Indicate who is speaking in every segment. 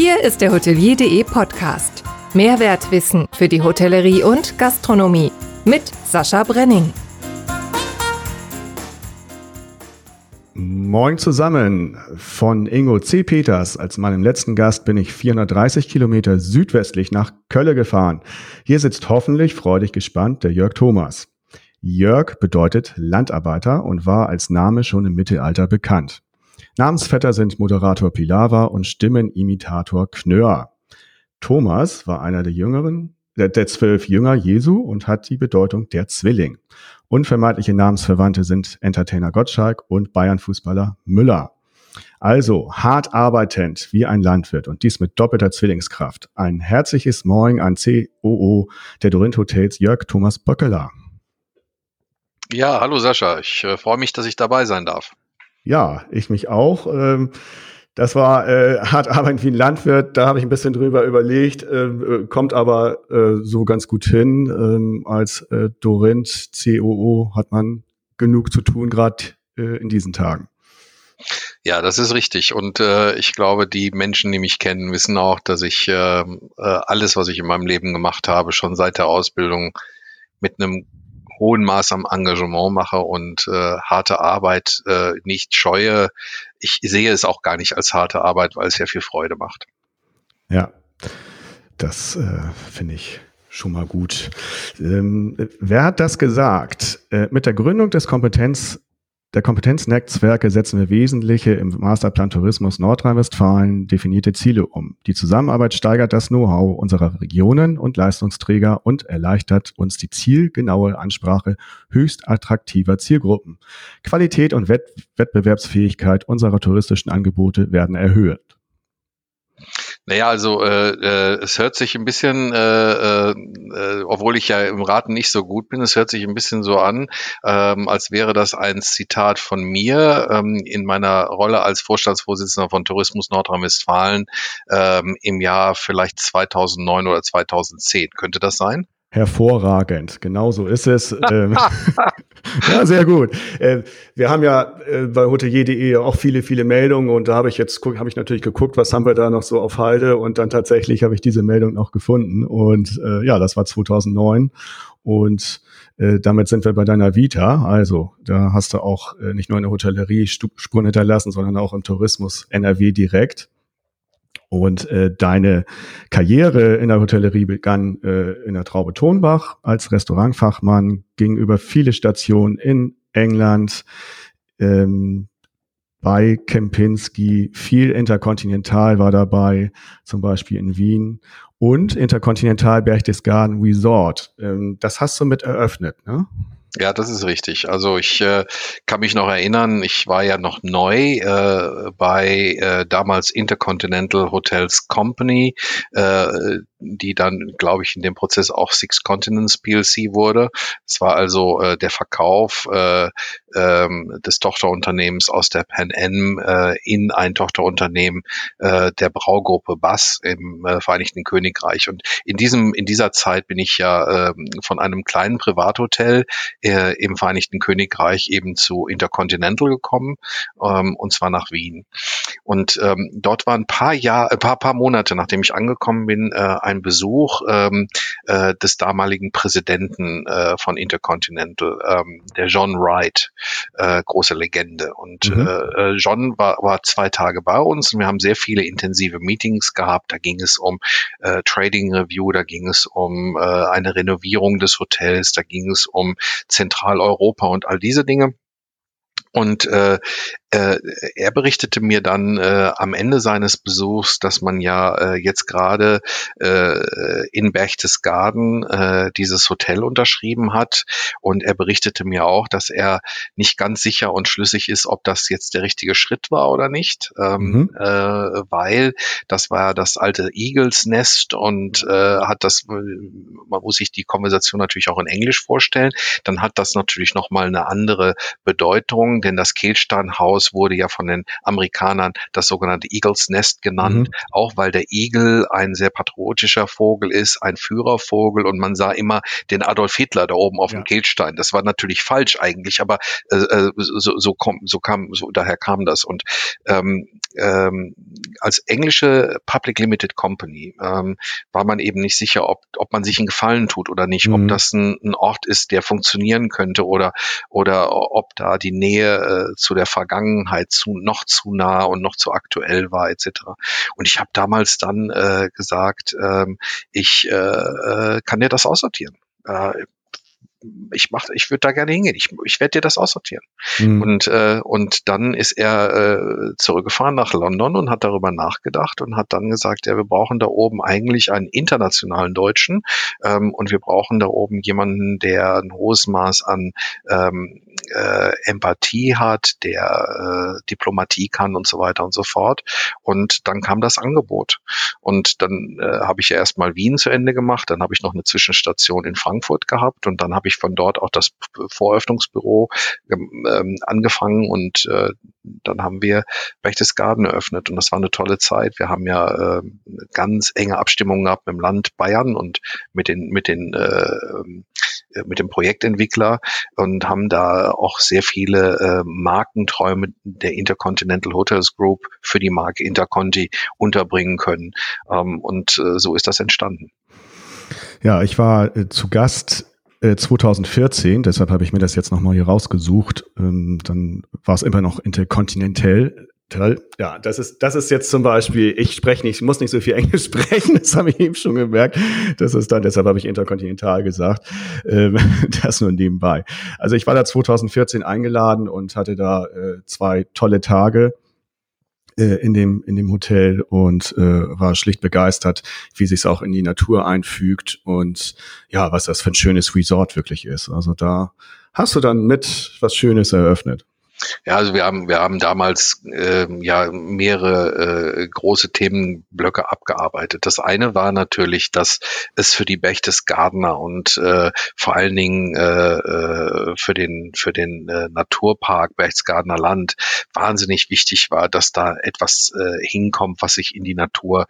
Speaker 1: Hier ist der Hotelier.de Podcast. Mehrwertwissen für die Hotellerie und Gastronomie mit Sascha Brenning.
Speaker 2: Moin zusammen. Von Ingo C. Peters als meinem letzten Gast bin ich 430 Kilometer südwestlich nach Kölle gefahren. Hier sitzt hoffentlich freudig gespannt der Jörg Thomas. Jörg bedeutet Landarbeiter und war als Name schon im Mittelalter bekannt. Namensvetter sind Moderator Pilava und Stimmenimitator Knör. Thomas war einer der jüngeren, der, der zwölf Jünger Jesu und hat die Bedeutung der Zwilling. Unvermeidliche Namensverwandte sind Entertainer Gottschalk und Bayern-Fußballer Müller. Also hart arbeitend wie ein Landwirt und dies mit doppelter Zwillingskraft. Ein herzliches Moin an COO der Dorint Hotels Jörg Thomas Böckeler.
Speaker 3: Ja, hallo Sascha. Ich äh, freue mich, dass ich dabei sein darf.
Speaker 2: Ja, ich mich auch. Ähm, das war äh, hart arbeiten wie ein Landwirt. Da habe ich ein bisschen drüber überlegt, äh, kommt aber äh, so ganz gut hin. Ähm, als äh, Dorint COO hat man genug zu tun, gerade äh, in diesen Tagen.
Speaker 3: Ja, das ist richtig. Und äh, ich glaube, die Menschen, die mich kennen, wissen auch, dass ich äh, äh, alles, was ich in meinem Leben gemacht habe, schon seit der Ausbildung mit einem hohen Maß am Engagement mache und äh, harte Arbeit äh, nicht scheue. Ich sehe es auch gar nicht als harte Arbeit, weil es ja viel Freude macht.
Speaker 2: Ja, das äh, finde ich schon mal gut. Ähm, wer hat das gesagt? Äh, mit der Gründung des Kompetenz der Kompetenznetzwerke setzen wir wesentliche im Masterplan Tourismus Nordrhein-Westfalen definierte Ziele um. Die Zusammenarbeit steigert das Know-how unserer Regionen und Leistungsträger und erleichtert uns die zielgenaue Ansprache höchst attraktiver Zielgruppen. Qualität und Wettbewerbsfähigkeit unserer touristischen Angebote werden erhöht.
Speaker 3: Naja, also äh, äh, es hört sich ein bisschen, äh, äh, obwohl ich ja im Raten nicht so gut bin, es hört sich ein bisschen so an, ähm, als wäre das ein Zitat von mir ähm, in meiner Rolle als Vorstandsvorsitzender von Tourismus Nordrhein-Westfalen ähm, im Jahr vielleicht 2009 oder 2010. Könnte das sein?
Speaker 2: Hervorragend, genau so ist es. Ähm, ja, sehr gut. Äh, wir haben ja äh, bei hotelier.de auch viele, viele Meldungen und da habe ich jetzt habe ich natürlich geguckt, was haben wir da noch so auf Halde und dann tatsächlich habe ich diese Meldung noch gefunden und äh, ja, das war 2009 und damit sind wir bei deiner Vita. Also da hast du auch nicht nur in der Hotellerie Spuren hinterlassen, sondern auch im Tourismus NRW direkt. Und äh, deine Karriere in der Hotellerie begann äh, in der Traube Tonbach als Restaurantfachmann, ging über viele Stationen in England, ähm, bei Kempinski, viel Interkontinental war dabei, zum Beispiel in Wien und Interkontinental Berchtesgaden Resort. Ähm, das hast du mit eröffnet, ne?
Speaker 3: Ja, das ist richtig. Also ich äh, kann mich noch erinnern, ich war ja noch neu äh, bei äh, damals Intercontinental Hotels Company, äh, die dann, glaube ich, in dem Prozess auch Six Continents PLC wurde. Es war also äh, der Verkauf äh, ähm, des Tochterunternehmens aus der Pan Am äh, in ein Tochterunternehmen äh, der Braugruppe Bass im äh, Vereinigten Königreich. Und in diesem in dieser Zeit bin ich ja äh, von einem kleinen Privathotel äh, im Vereinigten Königreich eben zu Intercontinental gekommen, ähm, und zwar nach Wien. Und ähm, dort war ein paar Jahre, ein paar, paar Monate, nachdem ich angekommen bin, äh, ein Besuch ähm, äh, des damaligen Präsidenten äh, von Intercontinental, ähm, der John Wright, äh, große Legende. Und mhm. äh, John war, war zwei Tage bei uns und wir haben sehr viele intensive Meetings gehabt. Da ging es um äh, Trading Review, da ging es um äh, eine Renovierung des Hotels, da ging es um Zentraleuropa und all diese Dinge. Und äh, äh, er berichtete mir dann äh, am Ende seines Besuchs, dass man ja äh, jetzt gerade äh, in Berchtesgaden äh, dieses Hotel unterschrieben hat. Und er berichtete mir auch, dass er nicht ganz sicher und schlüssig ist, ob das jetzt der richtige Schritt war oder nicht, ähm, mhm. äh, weil das war das alte Eagles Nest und äh, hat das, man muss sich die Konversation natürlich auch in Englisch vorstellen, dann hat das natürlich nochmal eine andere Bedeutung, denn das Kehlsteinhaus Haus wurde ja von den Amerikanern das sogenannte Eagles Nest genannt, mhm. auch weil der Igel ein sehr patriotischer Vogel ist, ein Führervogel und man sah immer den Adolf Hitler da oben auf ja. dem Kehlstein. Das war natürlich falsch eigentlich, aber äh, äh so, so, komm, so kam, so daher kam das. Und ähm, ähm, als englische Public Limited Company ähm, war man eben nicht sicher, ob, ob man sich einen Gefallen tut oder nicht, mhm. ob das ein, ein, Ort ist, der funktionieren könnte oder, oder ob da die Nähe äh, zu der Vergangenheit zu, noch zu nah und noch zu aktuell war etc. Und ich habe damals dann äh, gesagt, ähm, ich äh, äh, kann dir das aussortieren. Ich mach, ich würde da gerne hingehen. Ich, ich werde dir das aussortieren. Mhm. Und äh, und dann ist er äh, zurückgefahren nach London und hat darüber nachgedacht und hat dann gesagt, ja, wir brauchen da oben eigentlich einen internationalen Deutschen ähm, und wir brauchen da oben jemanden, der ein hohes Maß an ähm, äh, Empathie hat, der äh, Diplomatie kann und so weiter und so fort. Und dann kam das Angebot. Und dann äh, habe ich ja erstmal Wien zu Ende gemacht, dann habe ich noch eine Zwischenstation in Frankfurt gehabt und dann habe ich von dort auch das Voröffnungsbüro ähm, angefangen und äh, dann haben wir Berchtesgaden eröffnet und das war eine tolle Zeit. Wir haben ja äh, ganz enge Abstimmungen gehabt mit dem Land Bayern und mit den mit den äh, mit dem Projektentwickler und haben da auch sehr viele äh, Markenträume der Intercontinental Hotels Group für die Marke Interconti unterbringen können. Ähm, und äh, so ist das entstanden.
Speaker 2: Ja, ich war äh, zu Gast 2014, äh, deshalb habe ich mir das jetzt nochmal hier rausgesucht. Ähm, dann war es immer noch Intercontinental. Ja, das ist, das ist jetzt zum Beispiel, ich spreche nicht, ich muss nicht so viel Englisch sprechen, das habe ich eben schon gemerkt. Das ist dann, deshalb habe ich Interkontinental gesagt. Ähm, das nur nebenbei. Also ich war da 2014 eingeladen und hatte da äh, zwei tolle Tage äh, in dem in dem Hotel und äh, war schlicht begeistert, wie sich es auch in die Natur einfügt und ja, was das für ein schönes Resort wirklich ist. Also da hast du dann mit was Schönes eröffnet.
Speaker 3: Ja, also wir haben, wir haben damals äh, ja mehrere äh, große Themenblöcke abgearbeitet. Das eine war natürlich, dass es für die Berchtesgadener und äh, vor allen Dingen äh, äh, für den für den äh, Naturpark Berchtesgadener Land wahnsinnig wichtig war, dass da etwas äh, hinkommt, was sich in die Natur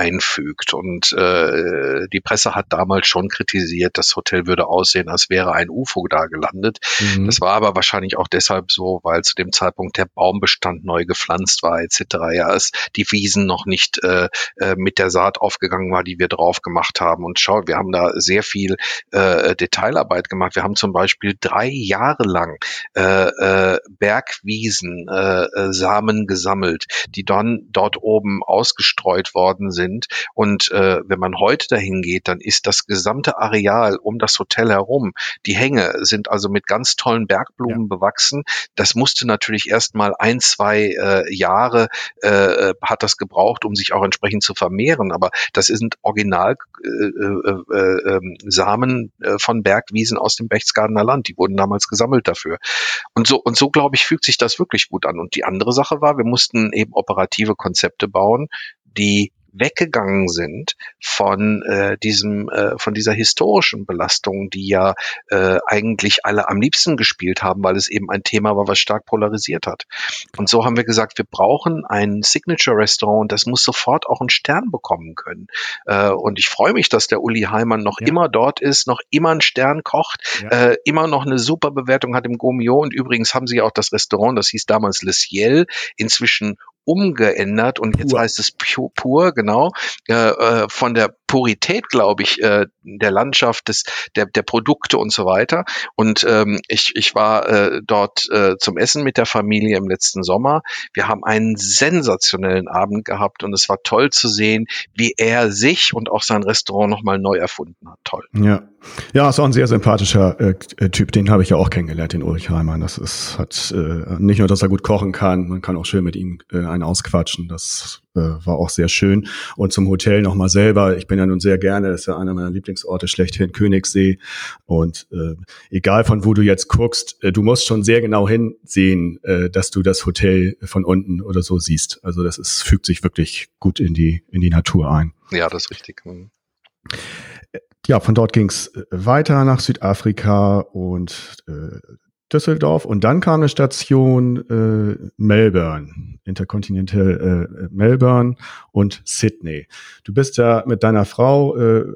Speaker 3: einfügt. Und äh, die Presse hat damals schon kritisiert, das Hotel würde aussehen, als wäre ein UFO da gelandet. Mhm. Das war aber wahrscheinlich auch deshalb so, weil zu dem Zeitpunkt der Baumbestand neu gepflanzt war etc. Ja, es die Wiesen noch nicht äh, äh, mit der Saat aufgegangen war, die wir drauf gemacht haben. Und schau, wir haben da sehr viel äh, Detailarbeit gemacht. Wir haben zum Beispiel drei Jahre lang äh, äh, Bergwiesen äh, äh Samen gesammelt, die dann dort oben ausgestreut worden sind sind. Und äh, wenn man heute dahin geht, dann ist das gesamte Areal um das Hotel herum, die Hänge sind also mit ganz tollen Bergblumen ja. bewachsen. Das musste natürlich erst mal ein, zwei äh, Jahre äh, hat das gebraucht, um sich auch entsprechend zu vermehren. Aber das sind Original äh, äh, äh, ähm, Samen äh, von Bergwiesen aus dem Berchtesgadener Land. Die wurden damals gesammelt dafür. Und so, und so glaube ich, fügt sich das wirklich gut an. Und die andere Sache war, wir mussten eben operative Konzepte bauen, die weggegangen sind von äh, diesem äh, von dieser historischen Belastung, die ja äh, eigentlich alle am liebsten gespielt haben, weil es eben ein Thema war, was stark polarisiert hat. Und so haben wir gesagt, wir brauchen ein Signature Restaurant und das muss sofort auch einen Stern bekommen können. Äh, und ich freue mich, dass der Uli Heimann noch ja. immer dort ist, noch immer einen Stern kocht, ja. äh, immer noch eine super Bewertung hat im Gomio und übrigens haben sie ja auch das Restaurant, das hieß damals Le Ciel, inzwischen umgeändert und jetzt heißt es pur, pur genau, äh, äh, von der Purität, glaube ich, äh, der Landschaft, des, der, der Produkte und so weiter. Und ähm, ich, ich war äh, dort äh, zum Essen mit der Familie im letzten Sommer. Wir haben einen sensationellen Abend gehabt und es war toll zu sehen, wie er sich und auch sein Restaurant nochmal neu erfunden hat. Toll.
Speaker 2: Ja. Ja, ist auch ein sehr sympathischer äh, äh Typ. Den habe ich ja auch kennengelernt, den Ulrich Heimann. Das ist, hat äh, nicht nur, dass er gut kochen kann, man kann auch schön mit ihm äh, einen ausquatschen. Das äh, war auch sehr schön. Und zum Hotel nochmal selber. Ich bin ja nun sehr gerne, das ist ja einer meiner Lieblingsorte schlechthin, Königssee. Und äh, egal von wo du jetzt guckst, äh, du musst schon sehr genau hinsehen, äh, dass du das Hotel von unten oder so siehst. Also das ist, fügt sich wirklich gut in die, in die Natur ein.
Speaker 3: Ja, das ist richtig. Mhm.
Speaker 2: Ja, von dort ging's weiter nach Südafrika und äh, Düsseldorf und dann kam eine Station äh, Melbourne, Intercontinental äh, Melbourne und Sydney. Du bist ja mit deiner Frau äh,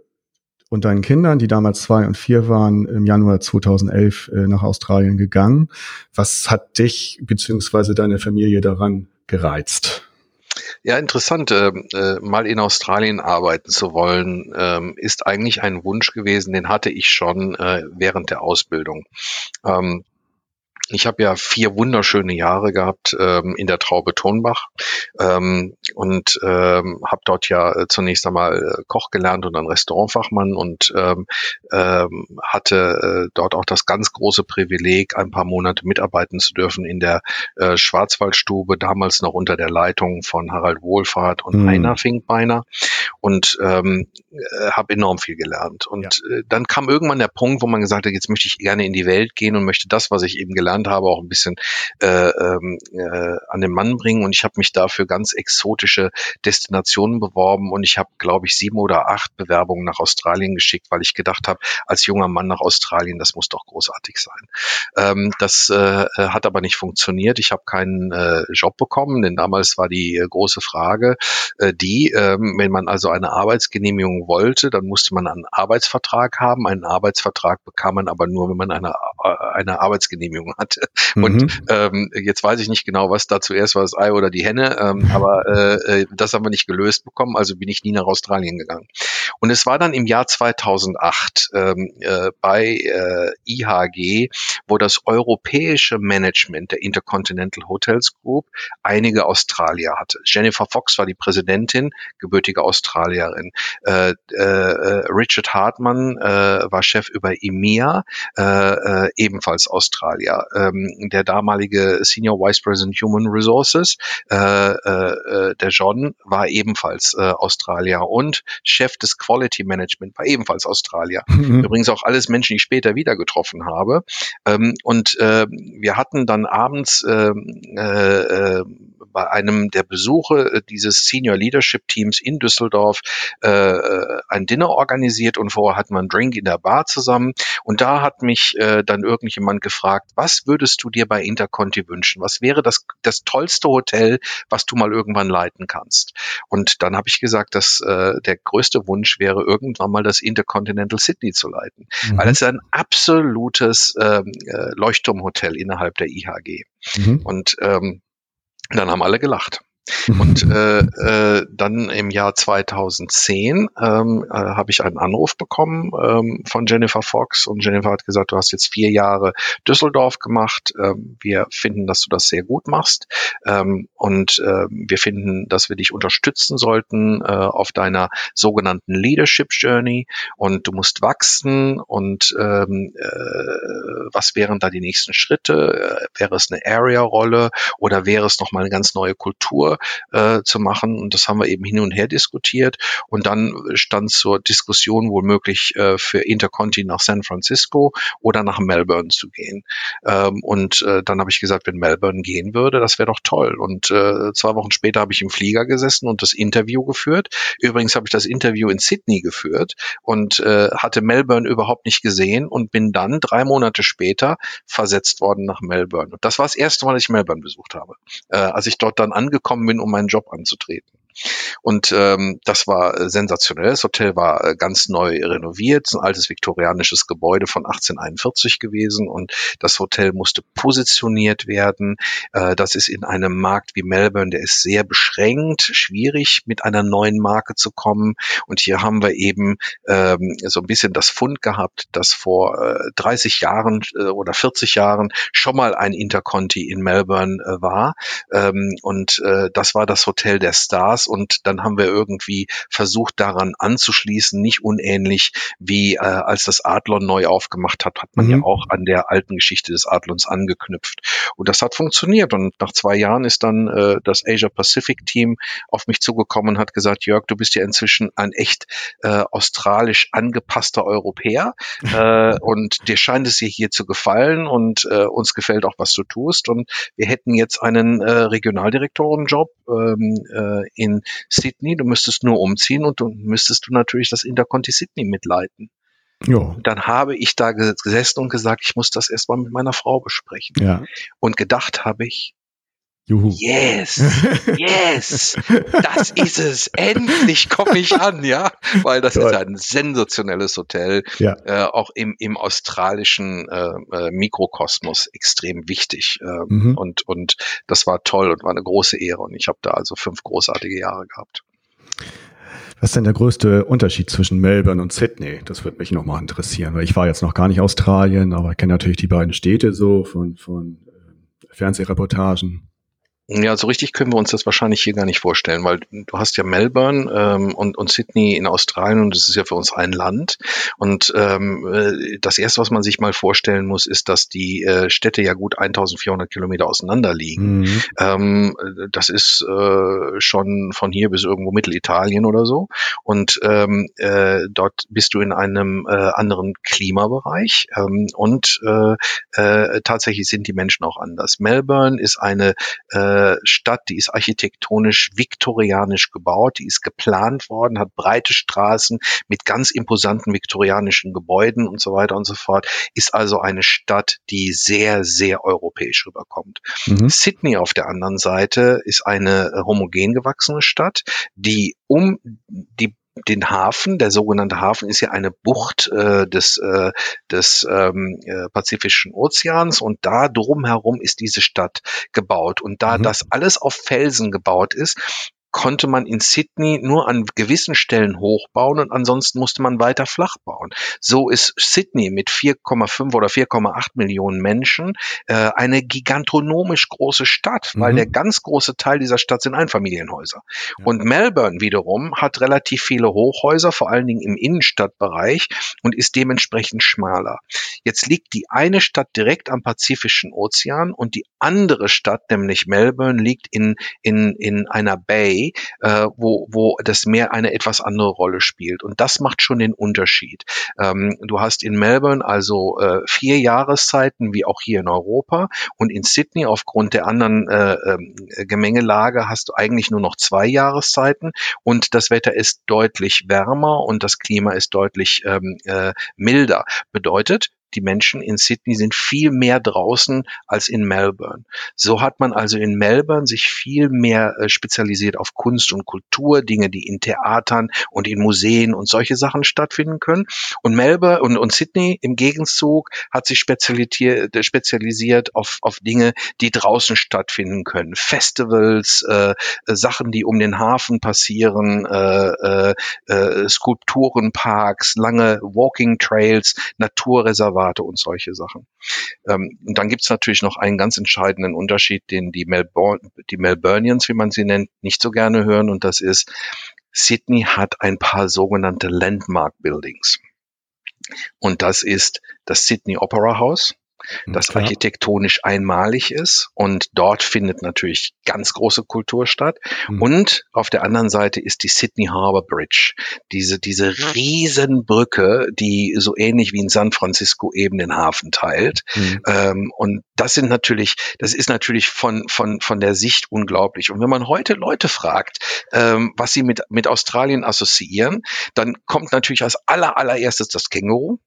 Speaker 2: und deinen Kindern, die damals zwei und vier waren, im Januar 2011 äh, nach Australien gegangen. Was hat dich beziehungsweise deine Familie daran gereizt?
Speaker 3: Ja, interessant. Äh, äh, mal in Australien arbeiten zu wollen, ähm, ist eigentlich ein Wunsch gewesen, den hatte ich schon äh, während der Ausbildung. Ähm, ich habe ja vier wunderschöne Jahre gehabt ähm, in der Traube Tonbach ähm, und ähm, habe dort ja äh, zunächst einmal äh, Koch gelernt und dann Restaurantfachmann und ähm, ähm, hatte äh, dort auch das ganz große Privileg, ein paar Monate mitarbeiten zu dürfen in der äh, Schwarzwaldstube, damals noch unter der Leitung von Harald Wohlfahrt und mhm. Heiner Finkbeiner und ähm, äh, habe enorm viel gelernt. Und ja. äh, dann kam irgendwann der Punkt, wo man gesagt hat, jetzt möchte ich gerne in die Welt gehen und möchte das, was ich eben gelernt habe, auch ein bisschen äh, ähm, äh, an den Mann bringen. Und ich habe mich dafür ganz exotische Destinationen beworben und ich habe, glaube ich, sieben oder acht Bewerbungen nach Australien geschickt, weil ich gedacht habe, als junger Mann nach Australien, das muss doch großartig sein. Ähm, das äh, hat aber nicht funktioniert. Ich habe keinen äh, Job bekommen, denn damals war die äh, große Frage, äh, die, äh, wenn man also eine Arbeitsgenehmigung wollte, dann musste man einen Arbeitsvertrag haben. Einen Arbeitsvertrag bekam man aber nur, wenn man eine, äh, eine Arbeitsgenehmigung hat hatte. Mhm. Und ähm, jetzt weiß ich nicht genau, was da zuerst war, das Ei oder die Henne, ähm, aber äh, äh, das haben wir nicht gelöst bekommen, also bin ich nie nach Australien gegangen. Und es war dann im Jahr 2008 ähm, äh, bei äh, IHG, wo das europäische Management der Intercontinental Hotels Group einige Australier hatte. Jennifer Fox war die Präsidentin, gebürtige Australierin. Äh, äh, Richard Hartmann äh, war Chef über EMEA, äh, ebenfalls Australier ähm, der damalige Senior Vice President Human Resources, der John, war ebenfalls Australier und Chef des Quality Management war ebenfalls Australier. Mhm. Übrigens auch alles Menschen, die ich später wieder getroffen habe. Ähm, und äh, wir hatten dann abends ähm, äh, äh, bei einem der Besuche äh, dieses Senior Leadership Teams in Düsseldorf äh, äh, ein Dinner organisiert und vorher hatten wir einen Drink in der Bar zusammen. Und da hat mich äh, dann irgendjemand gefragt, was würdest du dir bei Interconti wünschen? Was wäre das, das tollste Hotel, was du mal irgendwann leiten kannst? Und dann habe ich gesagt, dass äh, der größte Wunsch wäre, irgendwann mal das Intercontinental Sydney zu leiten. Mhm. Weil es ist ein absolutes ähm, äh, Leuchtturmhotel innerhalb der IHG. Mhm. Und ähm, dann haben alle gelacht. Und äh, äh, dann im Jahr 2010 ähm, äh, habe ich einen Anruf bekommen ähm, von Jennifer Fox und Jennifer hat gesagt, du hast jetzt vier Jahre Düsseldorf gemacht. Ähm, wir finden, dass du das sehr gut machst ähm, und äh, wir finden, dass wir dich unterstützen sollten äh, auf deiner sogenannten Leadership Journey und du musst wachsen und ähm, äh, was wären da die nächsten Schritte? Äh, wäre es eine Area-Rolle oder wäre es nochmal eine ganz neue Kultur? Äh, zu machen. Und das haben wir eben hin und her diskutiert. Und dann stand zur Diskussion wohl möglich äh, für Interconti nach San Francisco oder nach Melbourne zu gehen. Ähm, und äh, dann habe ich gesagt, wenn Melbourne gehen würde, das wäre doch toll. Und äh, zwei Wochen später habe ich im Flieger gesessen und das Interview geführt. Übrigens habe ich das Interview in Sydney geführt und äh, hatte Melbourne überhaupt nicht gesehen und bin dann drei Monate später versetzt worden nach Melbourne. Und das war das erste Mal, dass ich Melbourne besucht habe. Äh, als ich dort dann angekommen gekommen bin, um meinen Job anzutreten. Und ähm, das war äh, sensationell. Das Hotel war äh, ganz neu renoviert, ein altes viktorianisches Gebäude von 1841 gewesen und das Hotel musste positioniert werden. Äh, das ist in einem Markt wie Melbourne, der ist sehr beschränkt, schwierig mit einer neuen Marke zu kommen. Und hier haben wir eben ähm, so ein bisschen das Fund gehabt, dass vor äh, 30 Jahren äh, oder 40 Jahren schon mal ein Interconti in Melbourne äh, war. Ähm, und äh, das war das Hotel der Stars und dann haben wir irgendwie versucht daran anzuschließen, nicht unähnlich wie äh, als das Adlon neu aufgemacht hat, hat man mhm. ja auch an der alten Geschichte des Adlons angeknüpft. Und das hat funktioniert und nach zwei Jahren ist dann äh, das Asia Pacific Team auf mich zugekommen und hat gesagt, Jörg, du bist ja inzwischen ein echt äh, australisch angepasster Europäer äh, und dir scheint es hier zu gefallen und äh, uns gefällt auch, was du tust und wir hätten jetzt einen äh, Regionaldirektorenjob ähm, äh, in Sydney, du müsstest nur umziehen und du müsstest du natürlich das Interconti Sydney mitleiten. Jo. Dann habe ich da gesessen und gesagt, ich muss das erstmal mit meiner Frau besprechen. Ja. Und gedacht habe ich, Juhu. Yes, yes, das ist es. Endlich komme ich an, ja, weil das Toll. ist ein sensationelles Hotel, ja. äh, auch im, im australischen äh, äh, Mikrokosmos extrem wichtig. Äh, mhm. und, und das war toll und war eine große Ehre. Und ich habe da also fünf großartige Jahre gehabt.
Speaker 2: Was ist denn der größte Unterschied zwischen Melbourne und Sydney? Das würde mich nochmal interessieren, weil ich war jetzt noch gar nicht Australien, aber kenne natürlich die beiden Städte so von, von äh, Fernsehreportagen.
Speaker 3: Ja, so richtig können wir uns das wahrscheinlich hier gar nicht vorstellen, weil du hast ja Melbourne ähm, und, und Sydney in Australien und das ist ja für uns ein Land. Und ähm, äh, das Erste, was man sich mal vorstellen muss, ist, dass die äh, Städte ja gut 1400 Kilometer auseinander liegen. Mhm. Ähm, das ist äh, schon von hier bis irgendwo Mittelitalien oder so. Und ähm, äh, dort bist du in einem äh, anderen Klimabereich ähm, und äh, äh, tatsächlich sind die Menschen auch anders. Melbourne ist eine äh, äh, Stadt, die ist architektonisch viktorianisch gebaut, die ist geplant worden, hat breite Straßen mit ganz imposanten viktorianischen Gebäuden und so weiter und so fort, ist also eine Stadt, die sehr, sehr europäisch rüberkommt. Mhm. Sydney auf der anderen Seite ist eine homogen gewachsene Stadt, die um die den Hafen, der sogenannte Hafen ist ja eine Bucht äh, des, äh, des ähm, äh, Pazifischen Ozeans und da drumherum ist diese Stadt gebaut. Und da mhm. das alles auf Felsen gebaut ist, konnte man in Sydney nur an gewissen Stellen hochbauen und ansonsten musste man weiter flach bauen. So ist Sydney mit 4,5 oder 4,8 Millionen Menschen äh, eine gigantonomisch große Stadt, weil mhm. der ganz große Teil dieser Stadt sind Einfamilienhäuser. Ja. Und Melbourne wiederum hat relativ viele Hochhäuser, vor allen Dingen im Innenstadtbereich und ist dementsprechend schmaler. Jetzt liegt die eine Stadt direkt am Pazifischen Ozean und die andere Stadt, nämlich Melbourne, liegt in, in, in einer Bay, äh, wo, wo das Meer eine etwas andere Rolle spielt. Und das macht schon den Unterschied. Ähm, du hast in Melbourne also äh, vier Jahreszeiten, wie auch hier in Europa. Und in Sydney aufgrund der anderen äh, äh, Gemengelage hast du eigentlich nur noch zwei Jahreszeiten. Und das Wetter ist deutlich wärmer und das Klima ist deutlich ähm, äh, milder. Bedeutet, die Menschen in Sydney sind viel mehr draußen als in Melbourne. So hat man also in Melbourne sich viel mehr äh, spezialisiert auf Kunst und Kultur, Dinge, die in Theatern und in Museen und solche Sachen stattfinden können. Und Melbourne und, und Sydney im Gegenzug hat sich spezialisiert, äh, spezialisiert auf, auf Dinge, die draußen stattfinden können. Festivals, äh, äh, Sachen, die um den Hafen passieren, äh, äh, Skulpturenparks, lange Walking Trails, Naturreservate Resultate und solche Sachen. Ähm, und dann gibt es natürlich noch einen ganz entscheidenden Unterschied, den die, Melbourne, die Melburnians, wie man sie nennt, nicht so gerne hören. Und das ist, Sydney hat ein paar sogenannte Landmark Buildings. Und das ist das Sydney Opera House, das Klar. architektonisch einmalig ist und dort findet natürlich ganz große Kultur statt. Mhm. Und auf der anderen Seite ist die Sydney Harbour Bridge, diese, diese Riesenbrücke, die so ähnlich wie in San Francisco eben den Hafen teilt. Mhm. Ähm, und das sind natürlich, das ist natürlich von, von, von der Sicht unglaublich. Und wenn man heute Leute fragt, ähm, was sie mit, mit Australien assoziieren, dann kommt natürlich als aller, allererstes das Känguru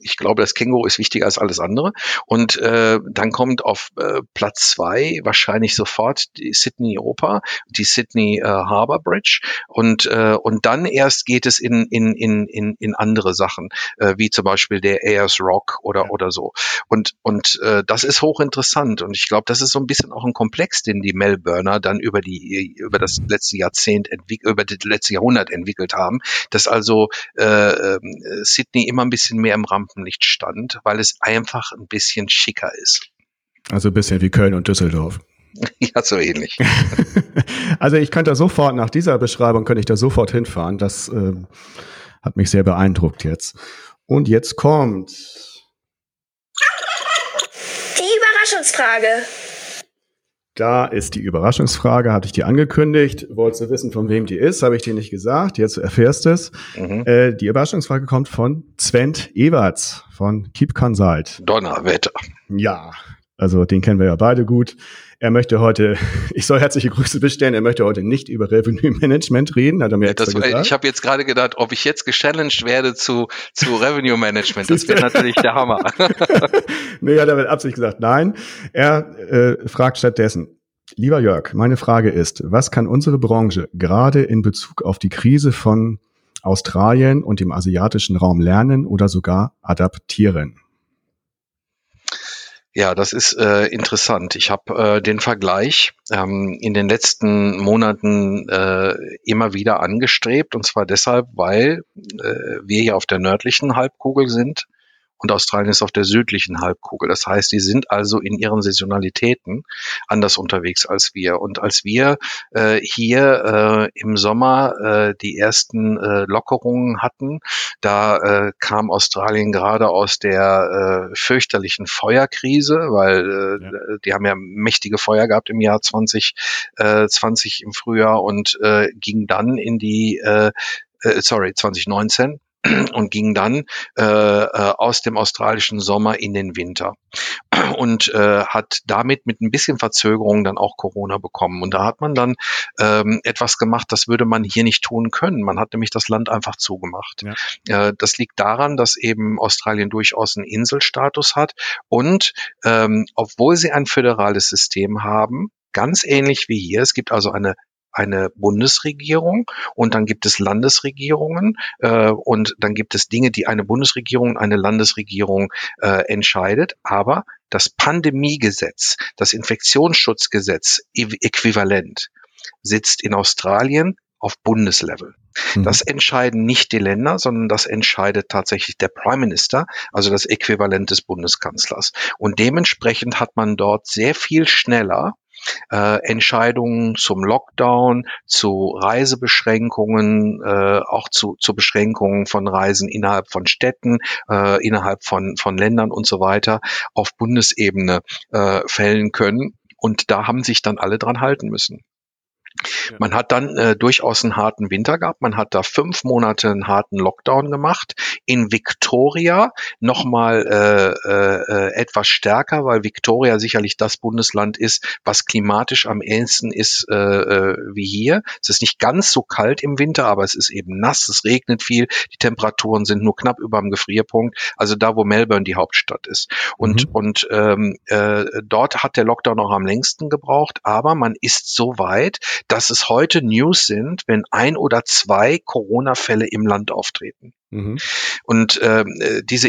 Speaker 3: ich glaube, das Känguru ist wichtiger als alles andere. Und äh, dann kommt auf äh, Platz zwei wahrscheinlich sofort die Sydney Oper, die Sydney äh, Harbour Bridge. Und, äh, und dann erst geht es in, in, in, in, in andere Sachen, äh, wie zum Beispiel der Ayers Rock oder, ja. oder so. Und, und äh, das ist hochinteressant. Und ich glaube, das ist so ein bisschen auch ein Komplex, den die Melburner dann über die, über das letzte Jahrzehnt entwickelt, über das letzte Jahrhundert entwickelt haben, dass also äh, äh, Sydney immer ein bisschen mehr im Rampen Rampenlicht stand, weil es einfach ein bisschen schicker ist.
Speaker 2: Also ein bisschen wie Köln und Düsseldorf.
Speaker 3: Ja, so ähnlich.
Speaker 2: also ich könnte da sofort, nach dieser Beschreibung könnte ich da sofort hinfahren. Das äh, hat mich sehr beeindruckt jetzt. Und jetzt kommt
Speaker 4: die Überraschungsfrage.
Speaker 2: Da ist die Überraschungsfrage, hatte ich dir angekündigt. Wolltest du wissen, von wem die ist? Habe ich dir nicht gesagt. Jetzt erfährst du es. Mhm. Äh, die Überraschungsfrage kommt von Svent Ewerts von Keep Consult.
Speaker 3: Donnerwetter.
Speaker 2: Ja, also den kennen wir ja beide gut. Er möchte heute, ich soll herzliche Grüße bestellen, er möchte heute nicht über Revenue Management reden, hat er mir extra
Speaker 3: das,
Speaker 2: gesagt.
Speaker 3: Ich habe jetzt gerade gedacht, ob ich jetzt gechallenged werde zu, zu Revenue Management. Das wäre natürlich der Hammer.
Speaker 2: nee, hat er mit Absicht gesagt, nein. Er äh, fragt stattdessen, Lieber Jörg, meine Frage ist, was kann unsere Branche gerade in Bezug auf die Krise von Australien und dem asiatischen Raum lernen oder sogar adaptieren?
Speaker 3: Ja, das ist äh, interessant. Ich habe äh, den Vergleich ähm, in den letzten Monaten äh, immer wieder angestrebt, und zwar deshalb, weil äh, wir hier auf der nördlichen Halbkugel sind und Australien ist auf der südlichen Halbkugel. Das heißt, die sind also in ihren Saisonalitäten anders unterwegs als wir. Und als wir äh, hier äh, im Sommer äh, die ersten äh, Lockerungen hatten, da äh, kam Australien gerade aus der äh, fürchterlichen Feuerkrise, weil äh, ja. die haben ja mächtige Feuer gehabt im Jahr 2020 äh, 20 im Frühjahr und äh, ging dann in die äh, äh sorry 2019 und ging dann äh, äh, aus dem australischen Sommer in den Winter und äh, hat damit mit ein bisschen Verzögerung dann auch Corona bekommen. Und da hat man dann ähm, etwas gemacht, das würde man hier nicht tun können. Man hat nämlich das Land einfach zugemacht. Ja. Äh, das liegt daran, dass eben Australien durchaus einen Inselstatus hat und ähm, obwohl sie ein föderales System haben, ganz ähnlich wie hier. Es gibt also eine eine Bundesregierung und dann gibt es Landesregierungen äh, und dann gibt es Dinge, die eine Bundesregierung, eine Landesregierung äh, entscheidet. Aber das Pandemiegesetz, das Infektionsschutzgesetz äquivalent sitzt in Australien auf Bundeslevel. Mhm. Das entscheiden nicht die Länder, sondern das entscheidet tatsächlich der Prime Minister, also das Äquivalent des Bundeskanzlers. Und dementsprechend hat man dort sehr viel schneller äh, Entscheidungen zum Lockdown, zu Reisebeschränkungen, äh, auch zu, zu Beschränkungen von Reisen innerhalb von Städten, äh, innerhalb von, von Ländern und so weiter auf Bundesebene äh, fällen können. Und da haben sich dann alle dran halten müssen. Man hat dann äh, durchaus einen harten Winter gehabt. Man hat da fünf Monate einen harten Lockdown gemacht. In Victoria nochmal äh, äh, etwas stärker, weil Victoria sicherlich das Bundesland ist, was klimatisch am ähnlichsten ist äh, äh, wie hier. Es ist nicht ganz so kalt im Winter, aber es ist eben nass, es regnet viel, die Temperaturen sind nur knapp über dem Gefrierpunkt, also da, wo Melbourne die Hauptstadt ist. Und, mhm. und ähm, äh, dort hat der Lockdown noch am längsten gebraucht, aber man ist so weit, dass es heute News sind, wenn ein oder zwei Corona-Fälle im Land auftreten. Mhm. Und äh, diese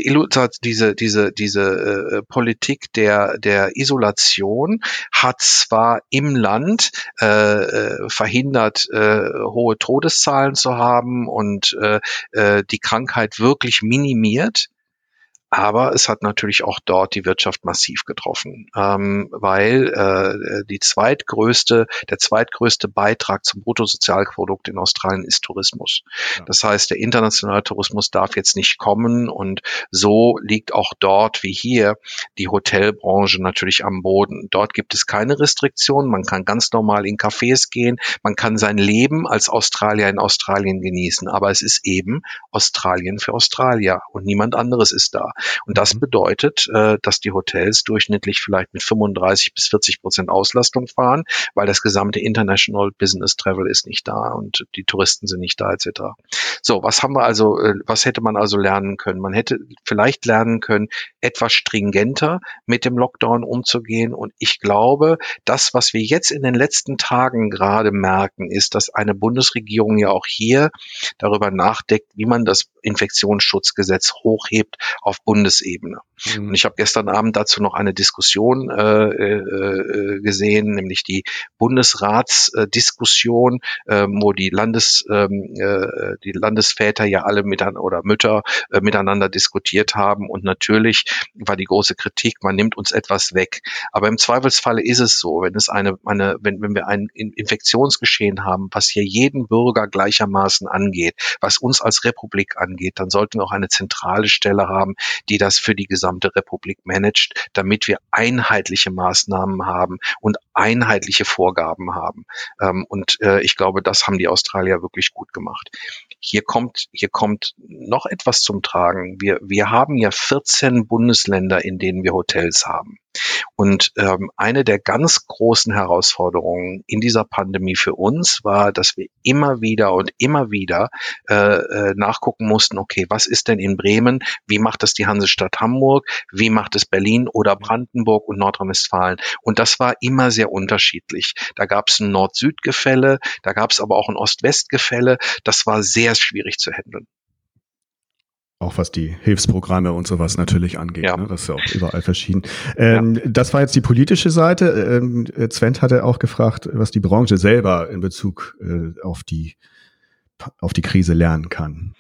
Speaker 3: diese diese diese äh, Politik der der Isolation hat zwar im Land äh, äh, verhindert äh, hohe Todeszahlen zu haben und äh, äh, die Krankheit wirklich minimiert, aber es hat natürlich auch dort die Wirtschaft massiv getroffen, ähm, weil äh, die zweitgrößte, der zweitgrößte Beitrag zum Bruttosozialprodukt in Australien ist Tourismus. Ja. Das heißt, der internationale Tourismus darf jetzt nicht kommen und so liegt auch dort wie hier die Hotelbranche natürlich am Boden. Dort gibt es keine Restriktionen, man kann ganz normal in Cafés gehen, man kann sein Leben als Australier in Australien genießen, aber es ist eben Australien für Australier und niemand anderes ist da. Und das mhm. bedeutet, äh, dass die Hotels durchschnittlich vielleicht mit 35 bis 40 Prozent Auslastung fahren, weil das gesamte International Business Travel ist nicht da und die Touristen sind nicht da etc. So, was haben wir also, äh, was hätte man also lernen können? Man hätte vielleicht lernen können, etwas stringenter mit dem Lockdown umzugehen. Und ich glaube, das, was wir jetzt in den letzten Tagen gerade merken, ist, dass eine Bundesregierung ja auch hier darüber nachdenkt, wie man das Infektionsschutzgesetz hochhebt auf Bundesebene. Mhm. Und ich habe gestern Abend dazu noch eine Diskussion äh, äh, gesehen, nämlich die Bundesratsdiskussion, äh, wo die Landes ähm, äh, die Landesväter ja alle miteinander oder Mütter äh, miteinander diskutiert haben und natürlich war die große Kritik, man nimmt uns etwas weg. Aber im Zweifelsfalle ist es so, wenn es eine, eine wenn, wenn wir ein Infektionsgeschehen haben, was hier jeden Bürger gleichermaßen angeht, was uns als Republik angeht, dann sollten wir auch eine zentrale Stelle haben, die das für die gesamte Republik managt, damit wir einheitliche Maßnahmen haben und einheitliche Vorgaben haben. Ähm, und äh, ich glaube, das haben die Australier wirklich gut gemacht. Hier kommt, hier kommt noch etwas zum Tragen. Wir, wir haben ja 14 Bundesländer, in denen wir Hotels haben. Und ähm, eine der ganz großen Herausforderungen in dieser Pandemie für uns war, dass wir immer wieder und immer wieder äh, äh, nachgucken mussten, okay, was ist denn in Bremen? Wie macht es die Hansestadt Hamburg? Wie macht es Berlin oder Brandenburg und Nordrhein-Westfalen? Und das war immer sehr unterschiedlich. Da gab es ein Nord-Süd-Gefälle, da gab es aber auch ein Ost-West-Gefälle. Das war sehr schwierig zu handeln.
Speaker 2: Auch was die Hilfsprogramme und sowas natürlich angeht. Ja. Ne? Das ist ja auch überall verschieden. Ähm, ja. Das war jetzt die politische Seite. Ähm, Sven hatte auch gefragt, was die Branche selber in Bezug äh, auf die auf die Krise lernen kann.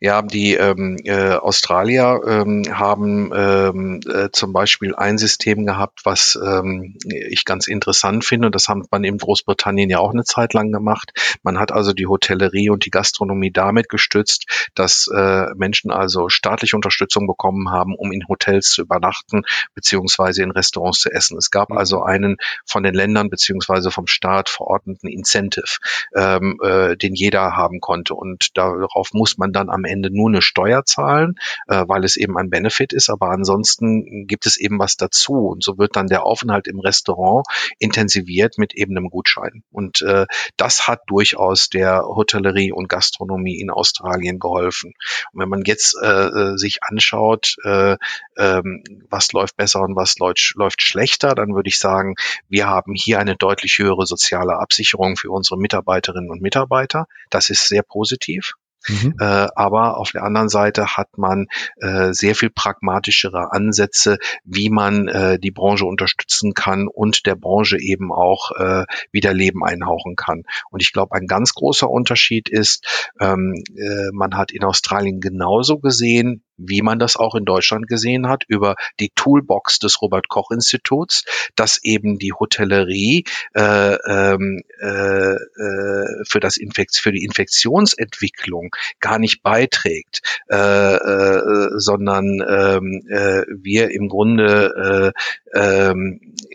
Speaker 3: Ja, die ähm, äh, Australier ähm, haben ähm, äh, zum Beispiel ein System gehabt, was ähm, ich ganz interessant finde. Und das hat man in Großbritannien ja auch eine Zeit lang gemacht. Man hat also die Hotellerie und die Gastronomie damit gestützt, dass äh, Menschen also staatliche Unterstützung bekommen haben, um in Hotels zu übernachten beziehungsweise in Restaurants zu essen. Es gab mhm. also einen von den Ländern beziehungsweise vom Staat verordneten Incentive, ähm, äh, den jeder haben konnte. Und darauf muss man dann am Ende nur eine Steuer zahlen, äh, weil es eben ein Benefit ist, aber ansonsten gibt es eben was dazu und so wird dann der Aufenthalt im Restaurant intensiviert mit eben einem Gutschein. Und äh, das hat durchaus der Hotellerie und Gastronomie in Australien geholfen. Und wenn man jetzt äh, äh sich anschaut, äh, äh, was läuft besser und was läuft schlechter, dann würde ich sagen, wir haben hier eine deutlich höhere soziale Absicherung für unsere Mitarbeiterinnen und Mitarbeiter. Das ist sehr positiv. Mhm. Äh, aber auf der anderen Seite hat man äh, sehr viel pragmatischere Ansätze, wie man äh, die Branche unterstützen kann und der Branche eben auch äh, wieder Leben einhauchen kann. Und ich glaube, ein ganz großer Unterschied ist, ähm, äh, man hat in Australien genauso gesehen, wie man das auch in Deutschland gesehen hat, über die Toolbox des Robert Koch Instituts, dass eben die Hotellerie äh, ähm, äh, äh, für, das Infekt für die Infektionsentwicklung gar nicht beiträgt, äh, äh, sondern ähm, äh, wir im Grunde äh, äh,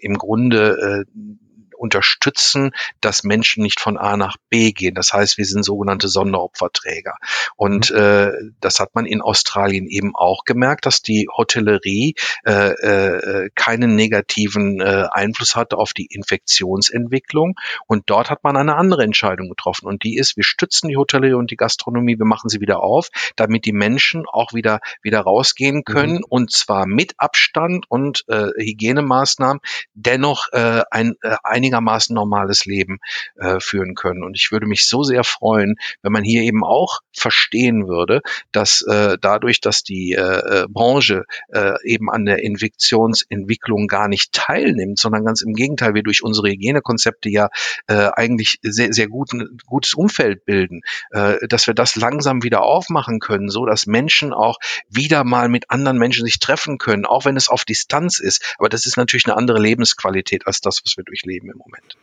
Speaker 3: im Grunde äh, unterstützen, dass Menschen nicht von A nach B gehen. Das heißt, wir sind sogenannte Sonderopferträger. Und mhm. äh, das hat man in Australien eben auch gemerkt, dass die Hotellerie äh, äh, keinen negativen äh, Einfluss hatte auf die Infektionsentwicklung. Und dort hat man eine andere Entscheidung getroffen. Und die ist, wir stützen die Hotellerie und die Gastronomie, wir machen sie wieder auf, damit die Menschen auch wieder, wieder rausgehen können mhm. und zwar mit Abstand und äh, Hygienemaßnahmen dennoch äh, ein, äh, einige einigermaßen normales Leben äh, führen können. Und ich würde mich so sehr freuen, wenn man hier eben auch verstehen würde, dass äh, dadurch, dass die äh, äh, Branche äh, eben an der Infektionsentwicklung gar nicht teilnimmt, sondern ganz im Gegenteil, wir durch unsere Hygienekonzepte ja äh, eigentlich sehr, sehr gut, gutes Umfeld bilden, äh, dass wir das langsam wieder aufmachen können, so dass Menschen auch wieder mal mit anderen Menschen sich treffen können, auch wenn es auf Distanz ist. Aber das ist natürlich eine andere Lebensqualität als das, was wir durchleben im Moment.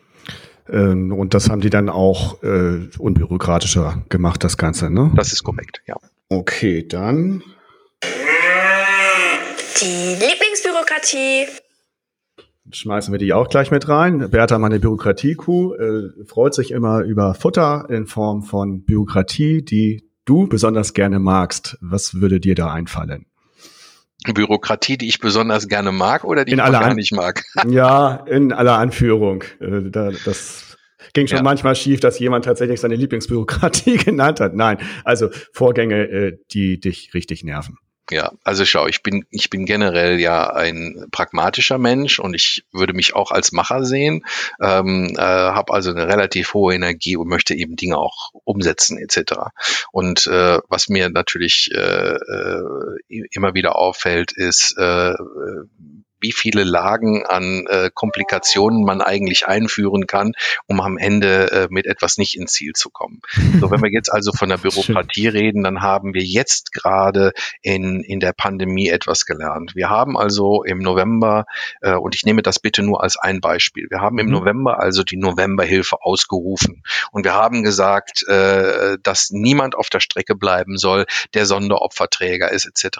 Speaker 2: Ähm, und das haben die dann auch äh, unbürokratischer gemacht, das Ganze, ne?
Speaker 3: Das ist korrekt, ja.
Speaker 2: Okay, dann.
Speaker 4: Die Lieblingsbürokratie.
Speaker 2: Schmeißen wir die auch gleich mit rein. Bertha, meine Bürokratie-Kuh, äh, freut sich immer über Futter in Form von Bürokratie, die du besonders gerne magst. Was würde dir da einfallen?
Speaker 3: Bürokratie, die ich besonders gerne mag oder die in ich gar nicht mag?
Speaker 2: ja, in aller Anführung. Äh, das ging schon ja. manchmal schief, dass jemand tatsächlich seine Lieblingsbürokratie genannt hat. Nein, also Vorgänge, äh, die dich richtig nerven.
Speaker 3: Ja, also schau, ich bin, ich bin generell ja ein pragmatischer Mensch und ich würde mich auch als Macher sehen, ähm, äh, habe also eine relativ hohe Energie und möchte eben Dinge auch umsetzen etc. Und äh, was mir natürlich äh, äh, immer wieder auffällt, ist, äh, wie viele Lagen an äh, Komplikationen man eigentlich einführen kann, um am Ende äh, mit etwas nicht ins Ziel zu kommen. So, wenn wir jetzt also von der Bürokratie reden, dann haben wir jetzt gerade in, in der Pandemie etwas gelernt. Wir haben also im November, äh, und ich nehme das bitte nur als ein Beispiel, wir haben im mhm. November also die Novemberhilfe ausgerufen und wir haben gesagt, äh, dass niemand auf der Strecke bleiben soll, der Sonderopferträger ist etc.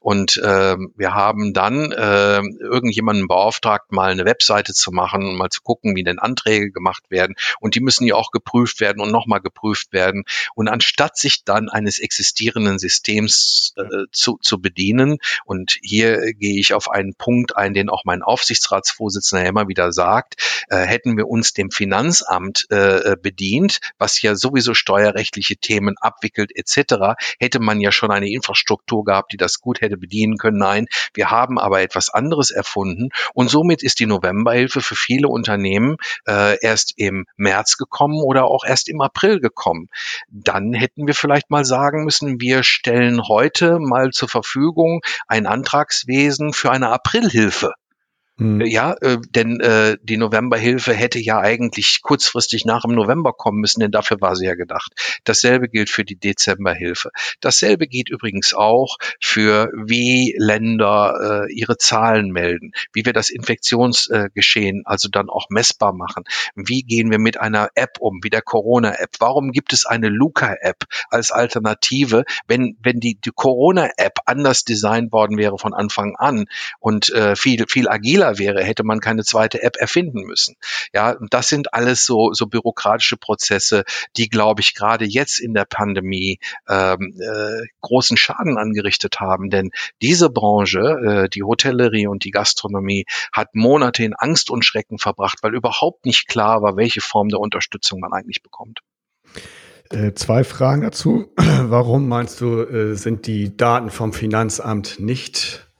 Speaker 3: Und äh, wir haben dann äh, irgendjemanden beauftragt, mal eine Webseite zu machen, mal zu gucken, wie denn Anträge gemacht werden. Und die müssen ja auch geprüft werden und nochmal geprüft werden. Und anstatt sich dann eines existierenden Systems äh, zu, zu bedienen, und hier gehe ich auf einen Punkt ein, den auch mein Aufsichtsratsvorsitzender immer wieder sagt, äh, hätten wir uns dem Finanzamt äh, bedient, was ja sowieso steuerrechtliche Themen abwickelt etc., hätte man ja schon eine Infrastruktur gehabt, die das gut hätte bedienen können. Nein, wir haben aber etwas anderes erfunden und somit ist die Novemberhilfe für viele Unternehmen äh, erst im März gekommen oder auch erst im April gekommen. Dann hätten wir vielleicht mal sagen müssen, wir stellen heute mal zur Verfügung ein Antragswesen für eine Aprilhilfe. Hm. Ja, äh, denn äh, die Novemberhilfe hätte ja eigentlich kurzfristig nach dem November kommen müssen, denn dafür war sie ja gedacht. Dasselbe gilt für die Dezemberhilfe. Dasselbe gilt übrigens auch für wie Länder äh, ihre Zahlen melden, wie wir das Infektionsgeschehen äh, also dann auch messbar machen. Wie gehen wir mit einer App um, wie der Corona-App? Warum gibt es eine Luca-App als Alternative, wenn wenn die, die Corona-App anders designt worden wäre von Anfang an und äh, viel viel agiler schneller wäre, hätte man keine zweite App erfinden müssen. Ja, und das sind alles so, so bürokratische Prozesse, die, glaube ich, gerade jetzt in der Pandemie ähm, äh, großen Schaden angerichtet haben. Denn diese Branche, äh, die Hotellerie und die Gastronomie, hat Monate in Angst und Schrecken verbracht, weil überhaupt nicht klar war, welche Form der Unterstützung man eigentlich bekommt.
Speaker 2: Äh, zwei Fragen dazu. Warum meinst du, äh, sind die Daten vom Finanzamt nicht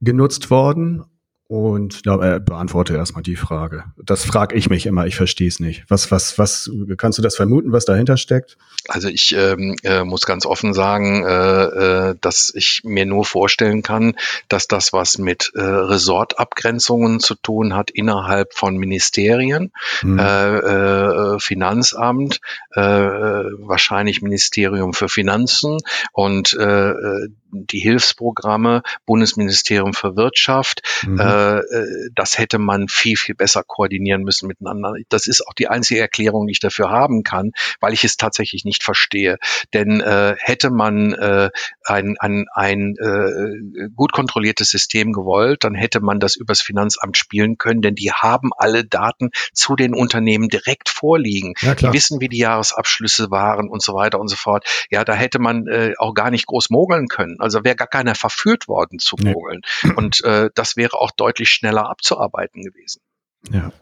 Speaker 2: genutzt worden? Und ja, äh, beantworte erstmal die Frage. Das frage ich mich immer, ich verstehe es nicht. Was, was, was, kannst du das vermuten, was dahinter steckt?
Speaker 3: Also ich ähm, äh, muss ganz offen sagen, äh, äh, dass ich mir nur vorstellen kann, dass das was mit äh, Resortabgrenzungen zu tun hat innerhalb von Ministerien, hm. äh, äh, Finanzamt, äh, wahrscheinlich Ministerium für Finanzen und äh, äh die Hilfsprogramme, Bundesministerium für Wirtschaft, mhm. äh, äh, das hätte man viel, viel besser koordinieren müssen miteinander. Das ist auch die einzige Erklärung, die ich dafür haben kann, weil ich es tatsächlich nicht verstehe. Denn äh, hätte man äh, ein, ein, ein äh, gut kontrolliertes System gewollt, dann hätte man das übers Finanzamt spielen können, denn die haben alle Daten zu den Unternehmen direkt vorliegen. Ja, die wissen, wie die Jahresabschlüsse waren und so weiter und so fort. Ja, da hätte man äh, auch gar nicht groß mogeln können. Also wäre gar keiner verführt worden zu mogeln. Nee. Und äh, das wäre auch deutlich schneller abzuarbeiten gewesen.
Speaker 2: Ja.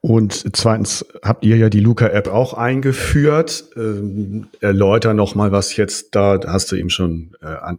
Speaker 2: Und zweitens habt ihr ja die Luca-App auch eingeführt. Ähm, erläuter noch mal, was jetzt da, hast du eben schon äh, an,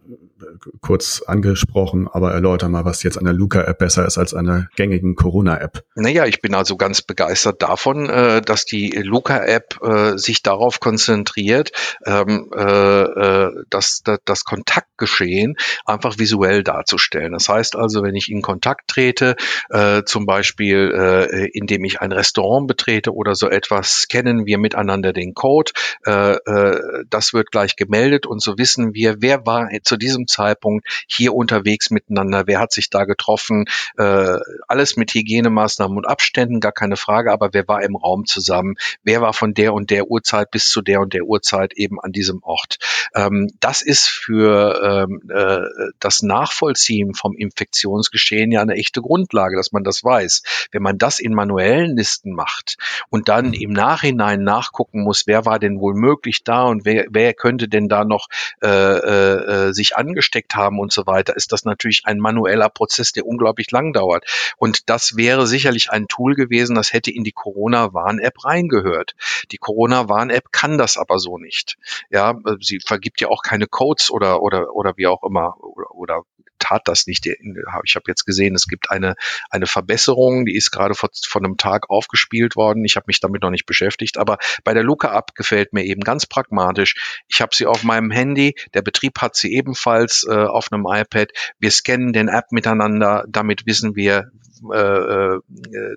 Speaker 2: kurz angesprochen, aber erläuter mal, was jetzt an der Luca-App besser ist als an der gängigen Corona-App.
Speaker 3: Naja, ich bin also ganz begeistert davon, äh, dass die Luca-App äh, sich darauf konzentriert, ähm, äh, äh das, das, das Kontaktgeschehen einfach visuell darzustellen. Das heißt also, wenn ich in Kontakt trete, äh, zum Beispiel äh, indem ich ein Restaurant betrete oder so etwas, scannen wir miteinander den Code. Äh, äh, das wird gleich gemeldet und so wissen wir, wer war zu diesem Zeitpunkt hier unterwegs miteinander, wer hat sich da getroffen, äh, alles mit Hygienemaßnahmen und Abständen, gar keine Frage, aber wer war im Raum zusammen, wer war von der und der Uhrzeit bis zu der und der Uhrzeit eben an diesem Ort. Ähm, das ist für ähm, äh, das Nachvollziehen vom Infektionsgeschehen ja eine echte Grundlage, dass man das weiß. Wenn man das in manuellen Listen macht und dann im Nachhinein nachgucken muss, wer war denn wohl möglich da und wer, wer könnte denn da noch äh, äh, sich angesteckt haben und so weiter, ist das natürlich ein manueller Prozess, der unglaublich lang dauert. Und das wäre sicherlich ein Tool gewesen, das hätte in die Corona-Warn-App reingehört. Die Corona-Warn-App kann das aber so nicht. Ja, sie vergibt ja auch keine Codes oder oder oder wie auch immer oder, oder tat das nicht. Ich habe jetzt gesehen, es gibt eine, eine Verbesserung, die ist gerade vor, vor einem Tag aufgespielt worden. Ich habe mich damit noch nicht beschäftigt, aber bei der Luca-App gefällt mir eben ganz pragmatisch. Ich habe sie auf meinem Handy, der Betrieb hat sie ebenfalls äh, auf einem iPad. Wir scannen den App miteinander, damit wissen wir, äh, äh,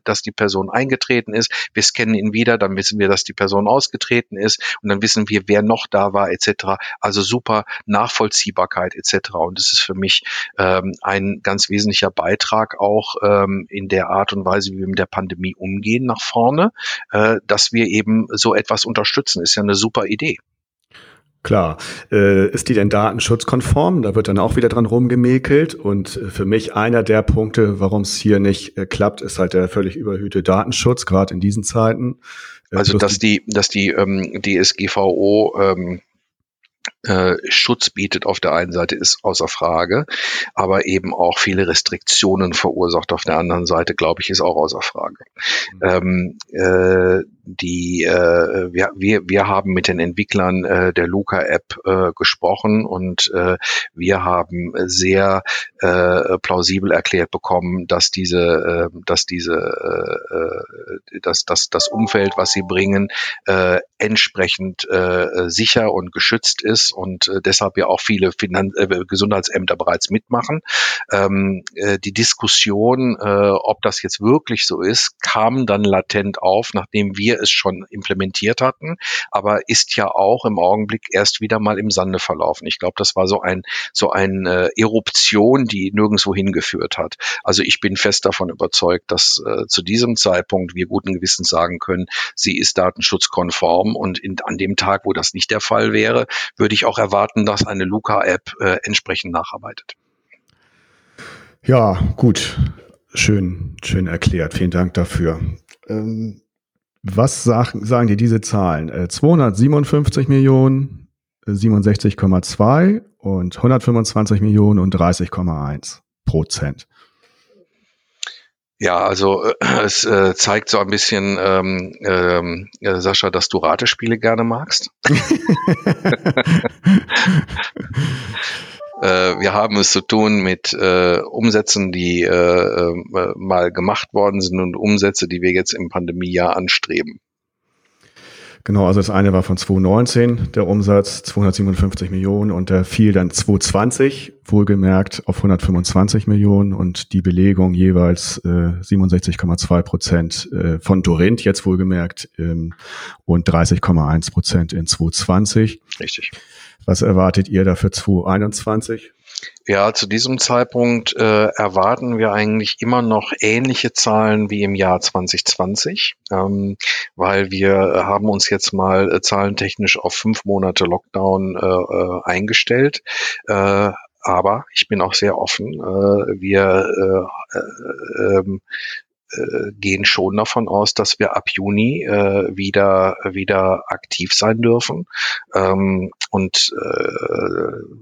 Speaker 3: dass die Person eingetreten ist. Wir scannen ihn wieder, dann wissen wir, dass die Person ausgetreten ist und dann wissen wir, wer noch da war etc. Also super Nachvollziehbarkeit etc. Und das ist für mich ähm, ein ganz wesentlicher Beitrag auch ähm, in der Art und Weise, wie wir mit der Pandemie umgehen nach vorne, äh, dass wir eben so etwas unterstützen. Ist ja eine super Idee.
Speaker 2: Klar. Äh, ist die denn datenschutzkonform? Da wird dann auch wieder dran rumgemäkelt. Und äh, für mich einer der Punkte, warum es hier nicht äh, klappt, ist halt der völlig überhöhte Datenschutz, gerade in diesen Zeiten.
Speaker 3: Äh, also dass die, dass die ähm, DSGVO ähm, äh, Schutz bietet auf der einen Seite ist außer Frage, aber eben auch viele Restriktionen verursacht auf der anderen Seite, glaube ich, ist auch außer Frage. Mhm. Ähm, äh, die äh, wir, wir, wir haben mit den Entwicklern äh, der Luca-App äh, gesprochen und äh, wir haben sehr äh, plausibel erklärt bekommen, dass diese, äh, dass diese, äh, äh dass, dass das Umfeld, was sie bringen, äh, entsprechend äh, sicher und geschützt ist und äh, deshalb ja auch viele Finan äh, Gesundheitsämter bereits mitmachen. Ähm, äh, die Diskussion, äh, ob das jetzt wirklich so ist, kam dann latent auf, nachdem wir es schon implementiert hatten, aber ist ja auch im Augenblick erst wieder mal im Sande verlaufen. Ich glaube, das war so ein so eine Eruption, die nirgendwo hingeführt hat. Also ich bin fest davon überzeugt, dass äh, zu diesem Zeitpunkt wir guten Gewissens sagen können, sie ist datenschutzkonform und in, an dem Tag, wo das nicht der Fall wäre, würde ich auch erwarten, dass eine Luca-App äh, entsprechend nacharbeitet.
Speaker 2: Ja, gut. Schön, schön erklärt. Vielen Dank dafür. Ähm, was sagen, sagen dir diese Zahlen? Äh, 257 Millionen, 67,2 äh, und 125 Millionen und 30,1 Prozent.
Speaker 3: Ja, also äh, es äh, zeigt so ein bisschen, ähm, ähm, äh, Sascha, dass du Ratespiele gerne magst. Äh, wir haben es zu tun mit äh, Umsätzen, die äh, mal gemacht worden sind und Umsätze, die wir jetzt im Pandemiejahr anstreben.
Speaker 2: Genau, also das eine war von 2019, der Umsatz 257 Millionen und der fiel dann 2020, wohlgemerkt, auf 125 Millionen und die Belegung jeweils äh, 67,2 Prozent äh, von Dorint, jetzt wohlgemerkt, ähm, und 30,1 Prozent in 2020.
Speaker 3: Richtig.
Speaker 2: Was erwartet ihr da für 2021?
Speaker 3: Ja, zu diesem Zeitpunkt äh, erwarten wir eigentlich immer noch ähnliche Zahlen wie im Jahr 2020, ähm, weil wir haben uns jetzt mal äh, zahlentechnisch auf fünf Monate Lockdown äh, äh eingestellt. Äh, aber ich bin auch sehr offen. Äh, wir äh, ähm, gehen schon davon aus, dass wir ab Juni äh, wieder wieder aktiv sein dürfen. Ähm, und äh,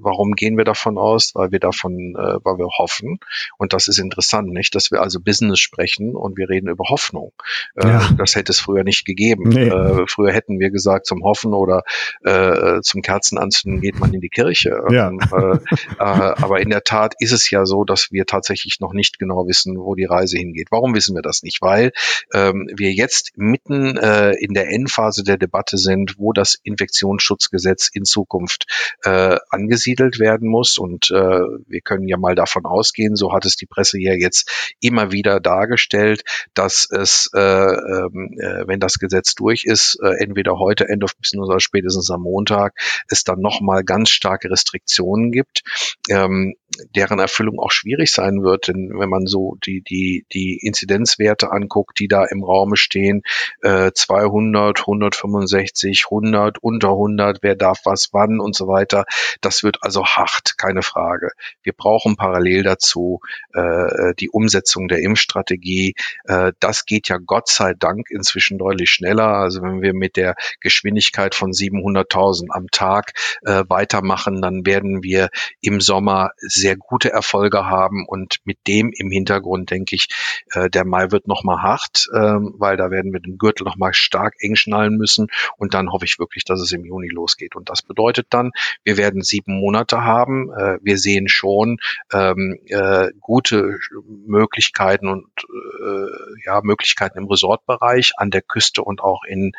Speaker 3: warum gehen wir davon aus? Weil wir davon, äh, weil wir hoffen. Und das ist interessant, nicht, dass wir also Business sprechen und wir reden über Hoffnung. Äh, ja. Das hätte es früher nicht gegeben. Nee. Äh, früher hätten wir gesagt, zum Hoffen oder äh, zum Kerzenanzünden geht man in die Kirche. Ja. Ähm, äh, äh, aber in der Tat ist es ja so, dass wir tatsächlich noch nicht genau wissen, wo die Reise hingeht. Warum wissen wir das nicht? Weil ähm, wir jetzt mitten äh, in der Endphase der Debatte sind, wo das Infektionsschutzgesetz in Zukunft äh, angesiedelt werden muss. Und äh, wir können ja mal davon ausgehen, so hat es die Presse ja jetzt immer wieder dargestellt, dass es, äh, ähm, äh, wenn das Gesetz durch ist, äh, entweder heute, End of Business oder spätestens am Montag, es dann nochmal ganz starke Restriktionen gibt. Ähm, deren Erfüllung auch schwierig sein wird, denn wenn man so die, die, die Inzidenzwerte anguckt, die da im Raume stehen, äh, 200, 165, 100, unter 100, wer darf was wann und so weiter, das wird also hart, keine Frage. Wir brauchen parallel dazu äh, die Umsetzung der Impfstrategie. Äh, das geht ja Gott sei Dank inzwischen deutlich schneller. Also wenn wir mit der Geschwindigkeit von 700.000 am Tag äh, weitermachen, dann werden wir im Sommer sehr gute Erfolge haben und mit dem im Hintergrund denke ich, äh, der Mai wird nochmal hart, äh, weil da werden wir den Gürtel nochmal stark eng schnallen müssen und dann hoffe ich wirklich, dass es im Juni losgeht. Und das bedeutet dann, wir werden sieben Monate haben. Äh, wir sehen schon ähm, äh, gute Möglichkeiten und äh, ja Möglichkeiten im Resortbereich an der Küste und auch in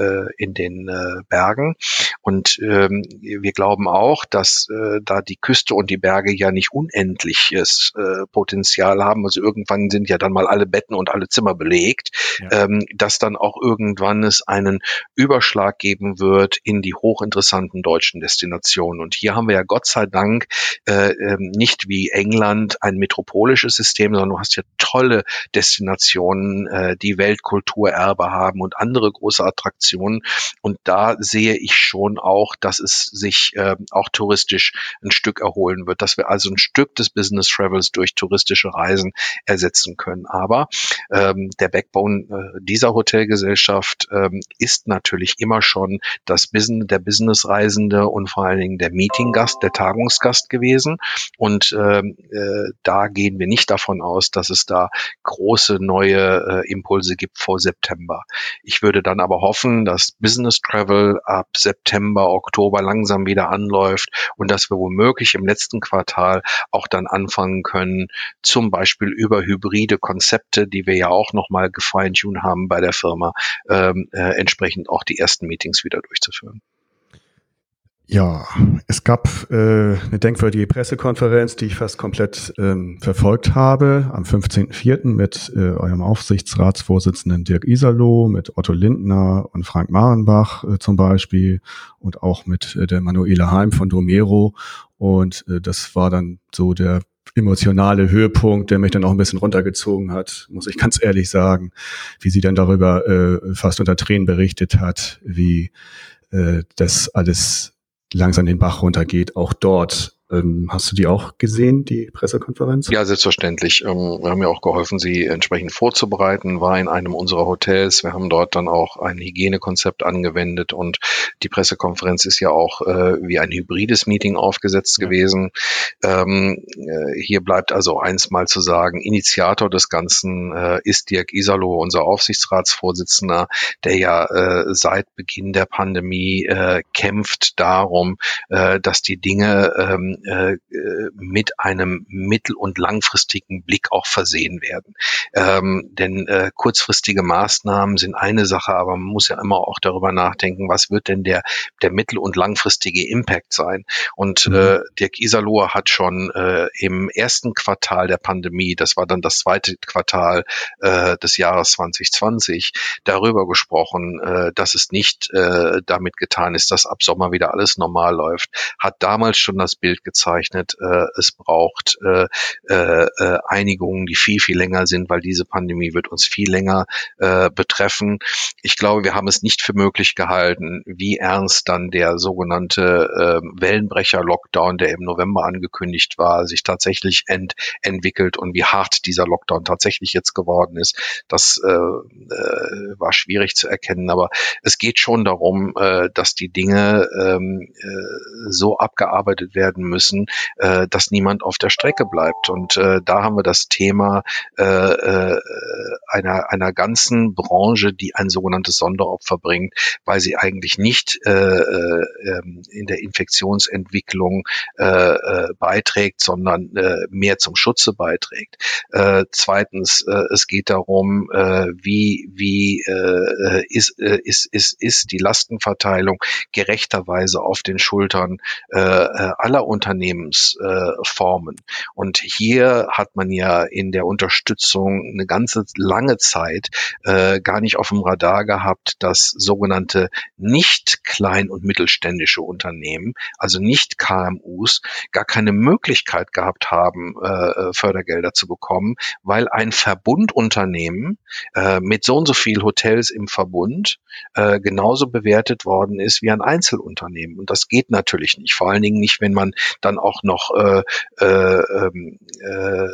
Speaker 3: äh, in den äh, Bergen. Und ähm, wir glauben auch, dass äh, da die Küste und die Berge ja nicht unendliches äh, Potenzial haben. Also irgendwann sind ja dann mal alle Betten und alle Zimmer belegt, ja. ähm, dass dann auch irgendwann es einen Überschlag geben wird in die hochinteressanten deutschen Destinationen. Und hier haben wir ja Gott sei Dank äh, ähm, nicht wie England ein metropolisches System, sondern du hast ja tolle Destinationen, äh, die Weltkulturerbe haben und andere große Attraktionen Destinationen. Und da sehe ich schon auch, dass es sich äh, auch touristisch ein Stück erholen wird, dass wir also ein Stück des Business Travels durch touristische Reisen ersetzen können. Aber ähm, der Backbone äh, dieser Hotelgesellschaft ähm, ist natürlich immer schon das Business, der Businessreisende und vor allen Dingen der Meetinggast, der Tagungsgast gewesen. Und ähm, äh, da gehen wir nicht davon aus, dass es da große neue äh, Impulse gibt vor September. Ich würde dann aber hoffen, dass Business Travel ab September, Oktober langsam wieder anläuft und dass wir womöglich im letzten Quartal auch dann anfangen können, zum Beispiel über hybride Konzepte, die wir ja auch nochmal gefeintun haben bei der Firma, ähm, äh, entsprechend auch die ersten Meetings wieder durchzuführen.
Speaker 2: Ja, es gab äh, eine denkwürdige Pressekonferenz, die ich fast komplett ähm, verfolgt habe, am 15.04. mit äh, eurem Aufsichtsratsvorsitzenden Dirk Iserloh, mit Otto Lindner und Frank Marenbach äh, zum Beispiel und auch mit äh, der Manuela Heim von Domero. Und äh, das war dann so der emotionale Höhepunkt, der mich dann auch ein bisschen runtergezogen hat, muss ich ganz ehrlich sagen, wie sie dann darüber äh, fast unter Tränen berichtet hat, wie äh, das alles langsam den Bach runtergeht, auch dort hast du die auch gesehen, die Pressekonferenz?
Speaker 3: Ja, selbstverständlich. Ähm, wir haben ja auch geholfen, sie entsprechend vorzubereiten, war in einem unserer Hotels. Wir haben dort dann auch ein Hygienekonzept angewendet und die Pressekonferenz ist ja auch äh, wie ein hybrides Meeting aufgesetzt ja. gewesen. Ähm, äh, hier bleibt also eins mal zu sagen, Initiator des Ganzen äh, ist Dirk Isalo, unser Aufsichtsratsvorsitzender, der ja seit Beginn der Pandemie kämpft darum, dass die Dinge ähm, äh, mit einem mittel- und langfristigen Blick auch versehen werden. Ähm, denn äh, kurzfristige Maßnahmen sind eine Sache, aber man muss ja immer auch darüber nachdenken, was wird denn der, der mittel- und langfristige Impact sein. Und mhm. äh, Dirk Iserloh hat schon äh, im ersten Quartal der Pandemie, das war dann das zweite Quartal äh, des Jahres 2020, darüber gesprochen, äh, dass es nicht äh, damit getan ist, dass ab Sommer wieder alles normal läuft, hat damals schon das Bild gezeichnet. Äh, es braucht äh, äh, äh, Einigungen, die viel, viel länger sind, weil diese Pandemie wird uns viel länger äh, betreffen. Ich glaube, wir haben es nicht für möglich gehalten, wie ernst dann der sogenannte äh, Wellenbrecher-Lockdown, der im November angekündigt war, sich tatsächlich ent entwickelt und wie hart dieser Lockdown tatsächlich jetzt geworden ist. Das äh, äh, war schwierig zu erkennen, aber es geht schon darum, äh, dass die Dinge ähm, äh, so abgearbeitet werden müssen, äh, dass niemand auf der Strecke bleibt. Und äh, da haben wir das Thema äh, äh, einer, einer ganzen Branche, die ein sogenanntes Sonderopfer bringt, weil sie eigentlich nicht äh, äh, ähm, in der Infektionsentwicklung äh, äh, beiträgt, sondern äh, mehr zum Schutze beiträgt. Äh, zweitens, äh, es geht darum, äh, wie, wie äh, ist, äh, ist, ist, ist die Lastenverteilung gerechterweise auf den Schultern äh aller Unternehmen Unternehmensformen. Äh, und hier hat man ja in der Unterstützung eine ganze lange Zeit äh, gar nicht auf dem Radar gehabt, dass sogenannte nicht klein- und mittelständische Unternehmen, also nicht KMUs, gar keine Möglichkeit gehabt haben, äh, Fördergelder zu bekommen, weil ein Verbundunternehmen äh, mit so und so viel Hotels im Verbund äh, genauso bewertet worden ist wie ein Einzelunternehmen. Und das geht natürlich nicht. Vor allen Dingen nicht, wenn man dann auch noch äh, äh, ähm, äh,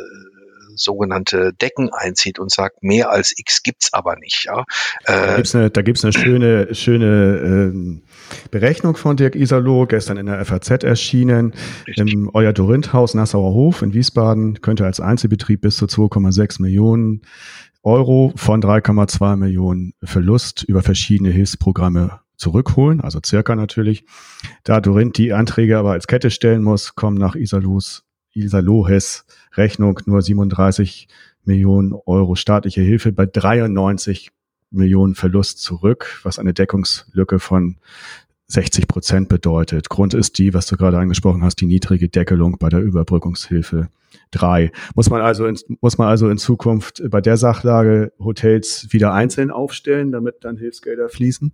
Speaker 3: sogenannte Decken einzieht und sagt, mehr als X gibt's aber nicht. Ja?
Speaker 2: Äh, da gibt's eine, da gibt's eine schöne, schöne ähm, Berechnung von Dirk Iserloh, gestern in der FAZ erschienen. Im Euer Dorinthaus Nassauer Hof in Wiesbaden könnte als Einzelbetrieb bis zu 2,6 Millionen Euro von 3,2 Millionen Verlust über verschiedene Hilfsprogramme zurückholen, also circa natürlich. Da Dorint die Anträge aber als Kette stellen muss, kommen nach Isalos, Isalohes Rechnung nur 37 Millionen Euro staatliche Hilfe bei 93 Millionen Verlust zurück, was eine Deckungslücke von 60 Prozent bedeutet. Grund ist die, was du gerade angesprochen hast, die niedrige Deckelung bei der Überbrückungshilfe 3. Muss man also in, muss man also in Zukunft bei der Sachlage Hotels wieder einzeln aufstellen, damit dann Hilfsgelder fließen?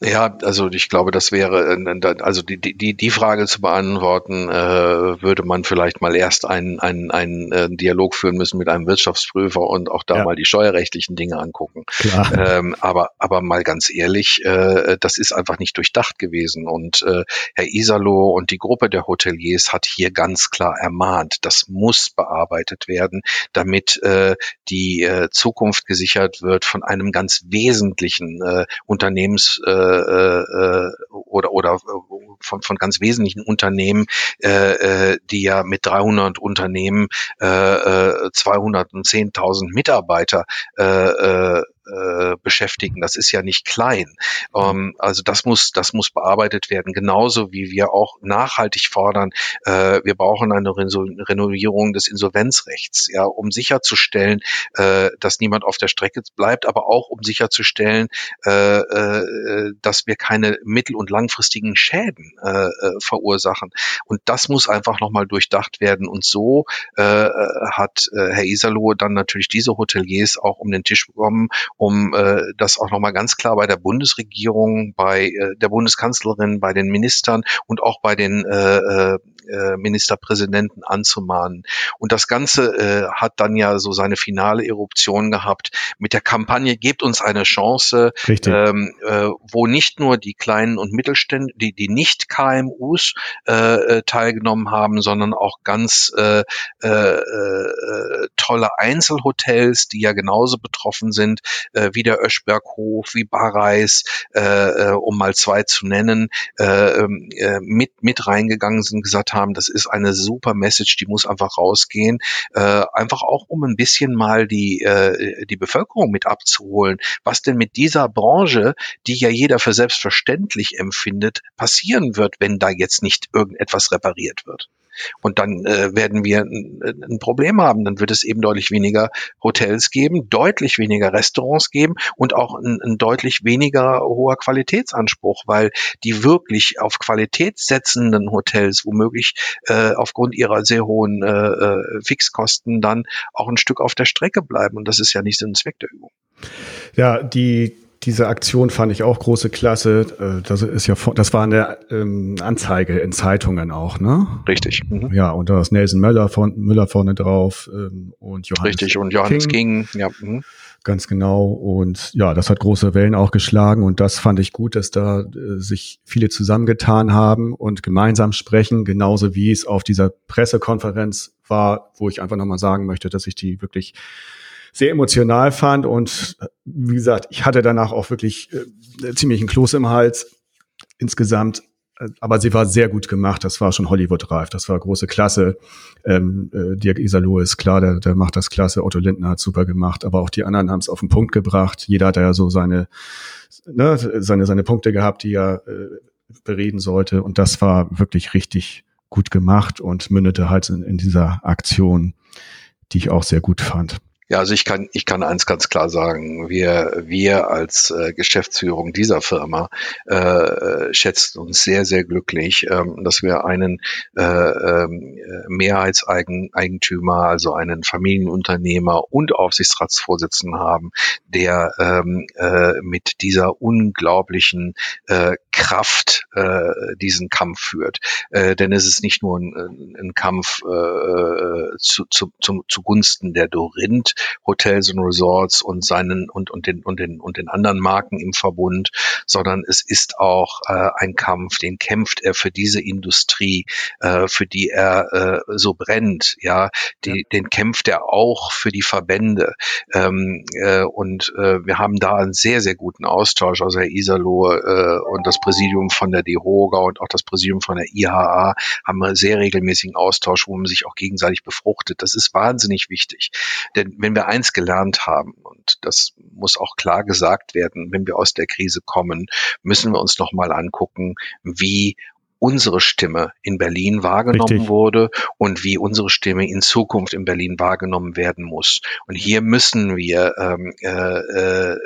Speaker 3: Ja, also ich glaube, das wäre, äh, also die, die, die Frage zu beantworten, äh, würde man vielleicht mal erst einen, einen, einen äh, Dialog führen müssen mit einem Wirtschaftsprüfer und auch da ja. mal die steuerrechtlichen Dinge angucken. Ähm, aber, aber mal ganz ehrlich, äh, das ist einfach nicht durchdacht gewesen. Und äh, Herr Isalo und die Gruppe der Hoteliers hat hier ganz klar ermahnt, das muss bearbeitet werden, damit äh, die äh, Zukunft gesichert wird von einem ganz wesentlichen äh, Unternehmens äh, äh, äh, oder oder äh, von, von ganz wesentlichen Unternehmen, äh, äh die ja mit 300 Unternehmen äh, 210.000 Mitarbeiter äh, äh, äh, beschäftigen. Das ist ja nicht klein. Ähm, also das muss, das muss bearbeitet werden. Genauso wie wir auch nachhaltig fordern, äh, wir brauchen eine Renovierung des Insolvenzrechts, ja, um sicherzustellen, äh, dass niemand auf der Strecke bleibt, aber auch um sicherzustellen, äh, äh, dass wir keine mittel- und langfristigen Schäden äh, äh verursachen. Und das muss einfach nochmal durchdacht werden. Und so äh, hat äh, Herr Isalow dann natürlich diese Hoteliers auch um den Tisch bekommen um äh, das auch nochmal ganz klar bei der Bundesregierung, bei äh, der Bundeskanzlerin, bei den Ministern und auch bei den äh, äh, äh Ministerpräsidenten anzumahnen. Und das Ganze äh, hat dann ja so seine finale Eruption gehabt mit der Kampagne Gebt uns eine Chance, ähm, äh, wo nicht nur die kleinen und Mittelständler, die, die nicht KMUs äh, äh, teilgenommen haben, sondern auch ganz äh, äh, äh, tolle Einzelhotels, die ja genauso betroffen sind, äh, wie der Öschberghof, wie Barreis, äh, äh, um mal zwei zu nennen, äh, ähm, äh, mit, mit reingegangen sind, gesagt haben, das ist eine super Message, die muss einfach rausgehen, äh, einfach auch um ein bisschen mal die, äh, die Bevölkerung mit abzuholen, was denn mit dieser Branche, die ja jeder für selbstverständlich empfindet, passieren wird, wenn da jetzt nicht irgendetwas repariert wird. Und dann äh, werden wir ein, ein Problem haben. Dann wird es eben deutlich weniger Hotels geben, deutlich weniger Restaurants geben und auch ein, ein deutlich weniger hoher Qualitätsanspruch, weil die wirklich auf Qualität setzenden Hotels womöglich äh, aufgrund ihrer sehr hohen äh, äh, Fixkosten dann auch ein Stück auf der Strecke bleiben. Und das ist ja nicht Sinn und Zweck der Übung.
Speaker 2: Ja, die diese Aktion fand ich auch große Klasse. Äh, das ist ja, das war eine ähm, Anzeige in Zeitungen auch, ne?
Speaker 3: Richtig.
Speaker 2: Mhm. Ja, und da ist Nelson Müller, von, Müller vorne drauf ähm, und Johannes.
Speaker 3: Richtig und Johannes King, King ja. Mhm.
Speaker 2: Ganz genau. Und ja, das hat große Wellen auch geschlagen. Und das fand ich gut, dass da äh, sich viele zusammengetan haben und gemeinsam sprechen, genauso wie es auf dieser Pressekonferenz war, wo ich einfach nochmal sagen möchte, dass ich die wirklich sehr emotional fand und wie gesagt, ich hatte danach auch wirklich äh, ziemlich einen Kloß im Hals insgesamt. Aber sie war sehr gut gemacht. Das war schon Hollywood-reif. Das war große Klasse. Ähm, äh, Dirk Isalo ist klar, der, der macht das klasse. Otto Lindner hat super gemacht. Aber auch die anderen haben es auf den Punkt gebracht. Jeder hat ja so seine, ne, seine, seine Punkte gehabt, die er äh, bereden sollte. Und das war wirklich richtig gut gemacht und mündete halt in, in dieser Aktion, die ich auch sehr gut fand.
Speaker 3: Ja, also ich kann, ich kann eins ganz klar sagen. Wir, wir als äh, Geschäftsführung dieser Firma äh, schätzen uns sehr, sehr glücklich, ähm, dass wir einen äh, ähm, Mehrheitseigentümer, also einen Familienunternehmer und Aufsichtsratsvorsitzenden haben, der ähm, äh, mit dieser unglaublichen äh, Kraft äh, diesen Kampf führt. Äh, denn es ist nicht nur ein, ein Kampf äh, zu, zu, zu, zugunsten der Dorinth, Hotels und Resorts und seinen und, und den und den und den anderen Marken im Verbund, sondern es ist auch äh, ein Kampf, den kämpft er für diese Industrie, äh, für die er äh, so brennt, ja, die, ja. den kämpft er auch für die Verbände ähm, äh, und äh, wir haben da einen sehr sehr guten Austausch, also Herr Isalo äh, und das Präsidium von der DEHOGA und auch das Präsidium von der IHA haben einen sehr regelmäßigen Austausch, wo man sich auch gegenseitig befruchtet. Das ist wahnsinnig wichtig, denn wenn wir eins gelernt haben, und das muss auch klar gesagt werden, wenn wir aus der Krise kommen, müssen wir uns nochmal angucken, wie unsere Stimme in Berlin wahrgenommen Richtig. wurde und wie unsere Stimme in Zukunft in Berlin wahrgenommen werden muss. Und hier müssen wir ähm, äh, äh,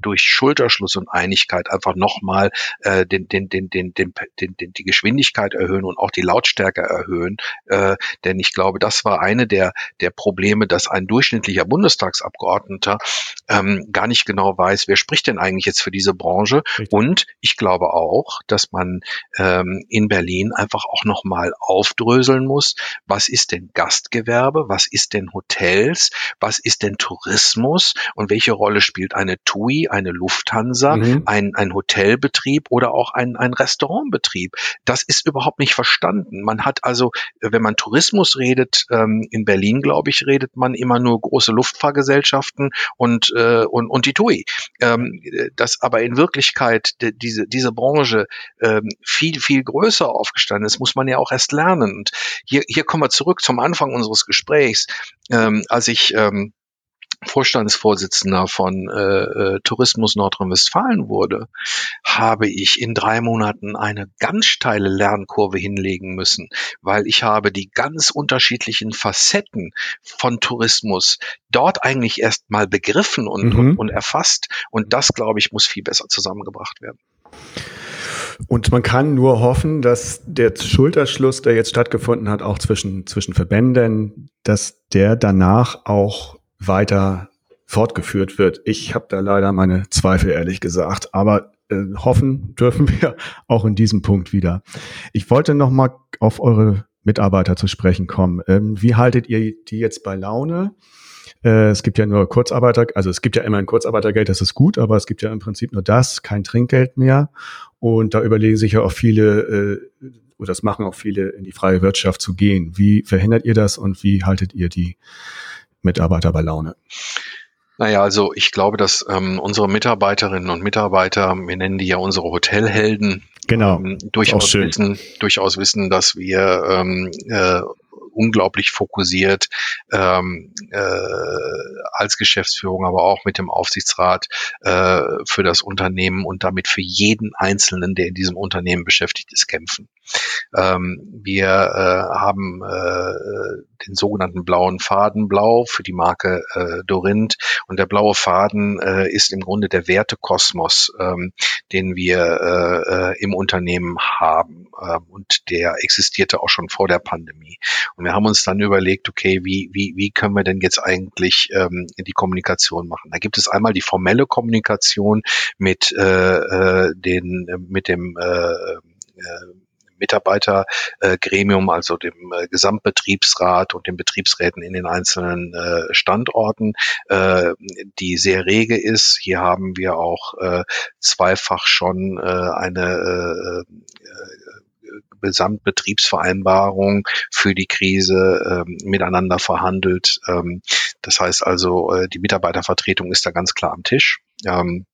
Speaker 3: durch Schulterschluss und Einigkeit einfach nochmal äh, den, den, den, den, den, den, den, die Geschwindigkeit erhöhen und auch die Lautstärke erhöhen. Äh, denn ich glaube, das war eine der, der Probleme, dass ein durchschnittlicher Bundestagsabgeordneter ähm, gar nicht genau weiß, wer spricht denn eigentlich jetzt für diese Branche. Richtig. Und ich glaube auch, dass man ähm, in Berlin einfach auch nochmal aufdröseln muss, was ist denn Gastgewerbe, was ist denn Hotels, was ist denn Tourismus und welche Rolle spielt eine TUI, eine Lufthansa, mhm. ein, ein Hotelbetrieb oder auch ein, ein Restaurantbetrieb. Das ist überhaupt nicht verstanden. Man hat also, wenn man Tourismus redet, ähm, in Berlin, glaube ich, redet man immer nur große Luftfahrgesellschaften und, äh, und, und die TUI. Ähm, dass aber in Wirklichkeit diese, diese Branche ähm, viel, viel größer aufgestanden ist, muss man ja auch erst lernen. Und hier, hier kommen wir zurück zum Anfang unseres Gesprächs. Ähm, als ich ähm, Vorstandsvorsitzender von äh, äh, Tourismus Nordrhein-Westfalen wurde, habe ich in drei Monaten eine ganz steile Lernkurve hinlegen müssen, weil ich habe die ganz unterschiedlichen Facetten von Tourismus dort eigentlich erst mal begriffen und, mhm. und, und erfasst. Und das, glaube ich, muss viel besser zusammengebracht werden.
Speaker 2: Und man kann nur hoffen, dass der Schulterschluss, der jetzt stattgefunden hat, auch zwischen, zwischen Verbänden, dass der danach auch weiter fortgeführt wird. Ich habe da leider meine Zweifel, ehrlich gesagt, aber äh, hoffen dürfen wir auch in diesem Punkt wieder. Ich wollte noch mal auf eure Mitarbeiter zu sprechen kommen. Ähm, wie haltet ihr die jetzt bei Laune? Äh, es gibt ja nur Kurzarbeiter, also es gibt ja immer ein Kurzarbeitergeld, das ist gut, aber es gibt ja im Prinzip nur das, kein Trinkgeld mehr. Und da überlegen sich ja auch viele, äh, oder das machen auch viele, in die freie Wirtschaft zu gehen. Wie verhindert ihr das und wie haltet ihr die Mitarbeiter bei Laune?
Speaker 3: Naja, also ich glaube, dass ähm, unsere Mitarbeiterinnen und Mitarbeiter, wir nennen die ja unsere Hotelhelden,
Speaker 2: genau.
Speaker 3: ähm, durchaus, wissen, durchaus wissen, dass wir ähm, äh, unglaublich fokussiert ähm, äh, als Geschäftsführung, aber auch mit dem Aufsichtsrat äh, für das Unternehmen und damit für jeden Einzelnen, der in diesem Unternehmen beschäftigt ist, kämpfen. Ähm, wir äh, haben äh, den sogenannten blauen Faden blau für die Marke äh, Dorint und der blaue Faden äh, ist im Grunde der Wertekosmos, ähm, den wir äh, äh, im Unternehmen haben äh, und der existierte auch schon vor der Pandemie. Und wir haben uns dann überlegt, okay, wie, wie, wie können wir denn jetzt eigentlich ähm, die Kommunikation machen? Da gibt es einmal die formelle Kommunikation mit äh, äh, den mit dem äh, äh, Mitarbeitergremium, also dem äh, Gesamtbetriebsrat und den Betriebsräten in den einzelnen äh, Standorten, äh, die sehr rege ist. Hier haben wir auch zweifach schon eine Gesamtbetriebsvereinbarung für die Krise ähm, miteinander verhandelt. Ähm, das heißt also, äh, die Mitarbeitervertretung ist da ganz klar am Tisch. Ähm,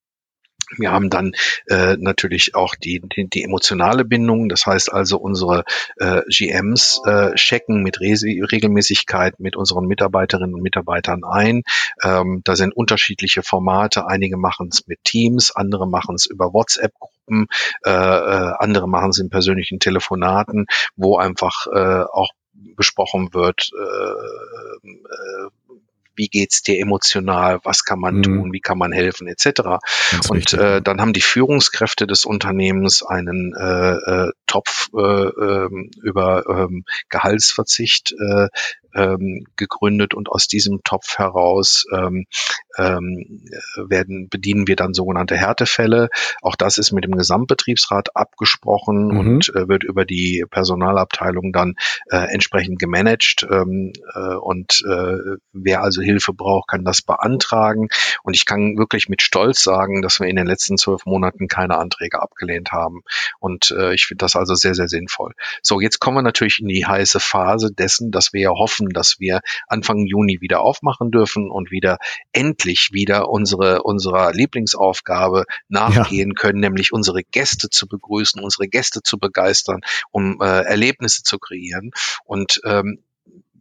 Speaker 3: wir haben dann äh, natürlich auch die, die, die emotionale Bindung, das heißt also unsere äh, GMs äh, checken mit Re Regelmäßigkeit mit unseren Mitarbeiterinnen und Mitarbeitern ein. Ähm, da sind unterschiedliche Formate, einige machen es mit Teams, andere machen es über WhatsApp-Gruppen, äh, äh, andere machen es in persönlichen Telefonaten, wo einfach äh, auch besprochen wird, äh, äh, wie geht's dir emotional, was kann man mhm. tun, wie kann man helfen, etc. Ganz und äh, dann haben die Führungskräfte des Unternehmens einen äh, äh, Topf äh, äh, über äh, Gehaltsverzicht äh, ähm, gegründet und aus diesem Topf heraus ähm, ähm, werden, bedienen wir dann sogenannte Härtefälle. Auch das ist mit dem Gesamtbetriebsrat abgesprochen mhm. und äh, wird über die Personalabteilung dann äh, entsprechend gemanagt. Ähm, äh, und äh, wer also Hilfe braucht, kann das beantragen. Und ich kann wirklich mit Stolz sagen, dass wir in den letzten zwölf Monaten keine Anträge abgelehnt haben. Und äh, ich finde das also sehr, sehr sinnvoll. So, jetzt kommen wir natürlich in die heiße Phase dessen, dass wir ja hoffen, dass wir Anfang Juni wieder aufmachen dürfen und wieder endlich wieder unsere, unserer Lieblingsaufgabe nachgehen ja. können, nämlich unsere Gäste zu begrüßen, unsere Gäste zu begeistern, um äh, Erlebnisse zu kreieren. Und ähm,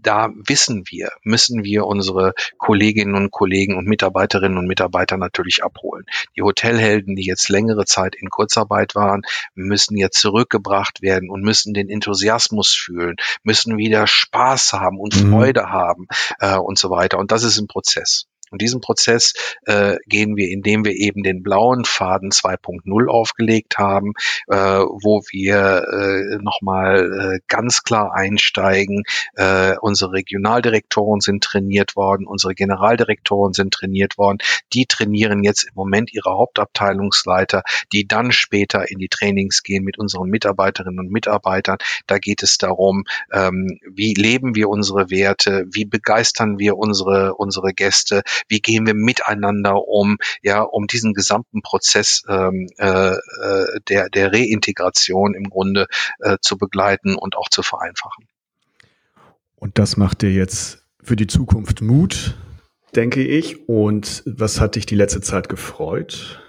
Speaker 3: da wissen wir, müssen wir unsere Kolleginnen und Kollegen und Mitarbeiterinnen und Mitarbeiter natürlich abholen. Die Hotelhelden, die jetzt längere Zeit in Kurzarbeit waren, müssen jetzt zurückgebracht werden und müssen den Enthusiasmus fühlen, müssen wieder Spaß haben und mhm. Freude haben äh, und so weiter. Und das ist ein Prozess. Und diesen Prozess äh, gehen wir, indem wir eben den blauen Faden 2.0 aufgelegt haben, äh, wo wir äh, nochmal äh, ganz klar einsteigen. Äh, unsere Regionaldirektoren sind trainiert worden, unsere Generaldirektoren sind trainiert worden. Die trainieren jetzt im Moment ihre Hauptabteilungsleiter, die dann später in die Trainings gehen mit unseren Mitarbeiterinnen und Mitarbeitern. Da geht es darum, ähm, wie leben wir unsere Werte, wie begeistern wir unsere, unsere Gäste, wie gehen wir miteinander um, ja, um diesen gesamten Prozess ähm, äh, äh, der, der Reintegration im Grunde äh, zu begleiten und auch zu vereinfachen.
Speaker 2: Und das macht dir jetzt für die Zukunft Mut, denke ich. Und was hat dich die letzte Zeit gefreut?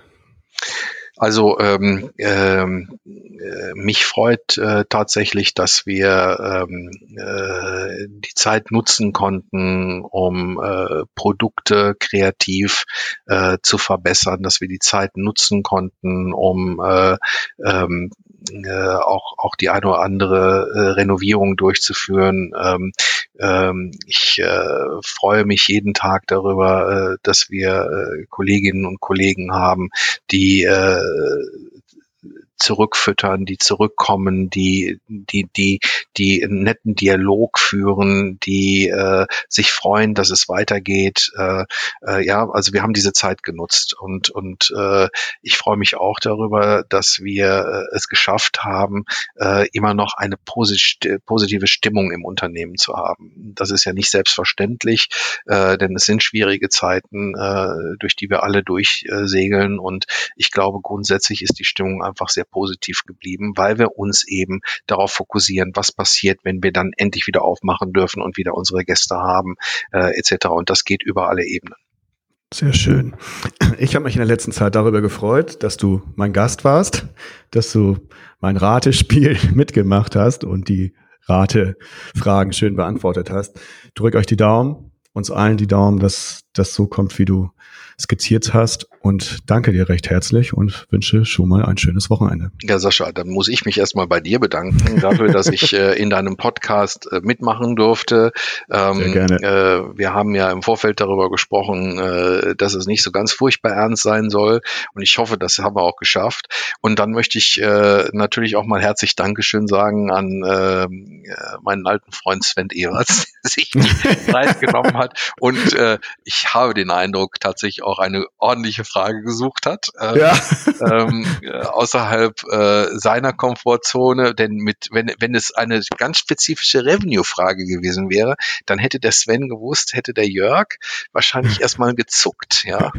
Speaker 3: Also ähm, ähm, äh, mich freut äh, tatsächlich, dass wir ähm, äh, die Zeit nutzen konnten, um äh, Produkte kreativ äh, zu verbessern, dass wir die Zeit nutzen konnten, um äh, ähm, äh, auch, auch die eine oder andere äh, Renovierung durchzuführen. Ähm, ähm, ich äh, freue mich jeden Tag darüber, äh, dass wir äh, Kolleginnen und Kollegen haben, die äh, zurückfüttern, die zurückkommen, die, die, die, die einen netten Dialog führen, die äh, sich freuen, dass es weitergeht. Äh, äh, ja, also wir haben diese Zeit genutzt und, und äh, ich freue mich auch darüber, dass wir äh, es geschafft haben, äh, immer noch eine posit positive Stimmung im Unternehmen zu haben. Das ist ja nicht selbstverständlich, äh, denn es sind schwierige Zeiten, äh, durch die wir alle durchsegeln und ich glaube, grundsätzlich ist die Stimmung einfach sehr positiv geblieben, weil wir uns eben darauf fokussieren, was passiert, wenn wir dann endlich wieder aufmachen dürfen und wieder unsere Gäste haben, äh, etc. Und das geht über alle Ebenen.
Speaker 2: Sehr schön. Ich habe mich in der letzten Zeit darüber gefreut, dass du mein Gast warst, dass du mein Ratespiel mitgemacht hast und die Ratefragen schön beantwortet hast. Drück euch die Daumen, uns allen die Daumen, dass das so kommt, wie du skizziert hast. Und danke dir recht herzlich und wünsche schon mal ein schönes Wochenende.
Speaker 3: Ja, Sascha, dann muss ich mich erstmal bei dir bedanken dafür, dass ich äh, in deinem Podcast äh, mitmachen durfte. Ähm, Sehr gerne. Äh, wir haben ja im Vorfeld darüber gesprochen, äh, dass es nicht so ganz furchtbar ernst sein soll. Und ich hoffe, das haben wir auch geschafft. Und dann möchte ich äh, natürlich auch mal herzlich Dankeschön sagen an ähm, äh, meinen alten Freund Sven Ewerts, der sich die Zeit genommen hat. Und äh, ich habe den Eindruck, tatsächlich auch eine ordentliche Frage gesucht hat. Ähm, ja. ähm, äh, außerhalb äh, seiner Komfortzone, denn mit, wenn, wenn es eine ganz spezifische Revenue-Frage gewesen wäre, dann hätte der Sven gewusst, hätte der Jörg wahrscheinlich erstmal gezuckt, ja.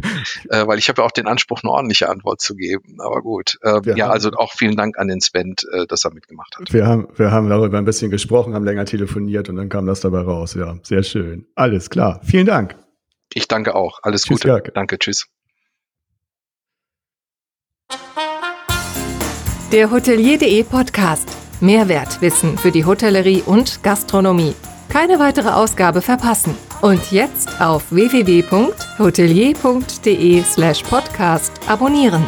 Speaker 3: äh, weil ich habe ja auch den Anspruch, eine ordentliche Antwort zu geben. Aber gut. Äh, ja, haben, also auch vielen Dank an den Sven, äh, dass er mitgemacht hat.
Speaker 2: Wir haben, wir haben darüber ein bisschen gesprochen, haben länger telefoniert und dann kam das dabei raus. Ja, sehr schön. Alles klar. Vielen Dank.
Speaker 3: Ich danke auch. Alles tschüss, Gute. Jörg. Danke, tschüss.
Speaker 1: Der Hotelier.de Podcast. Mehrwertwissen für die Hotellerie und Gastronomie. Keine weitere Ausgabe verpassen. Und jetzt auf www.hotelier.de slash podcast abonnieren.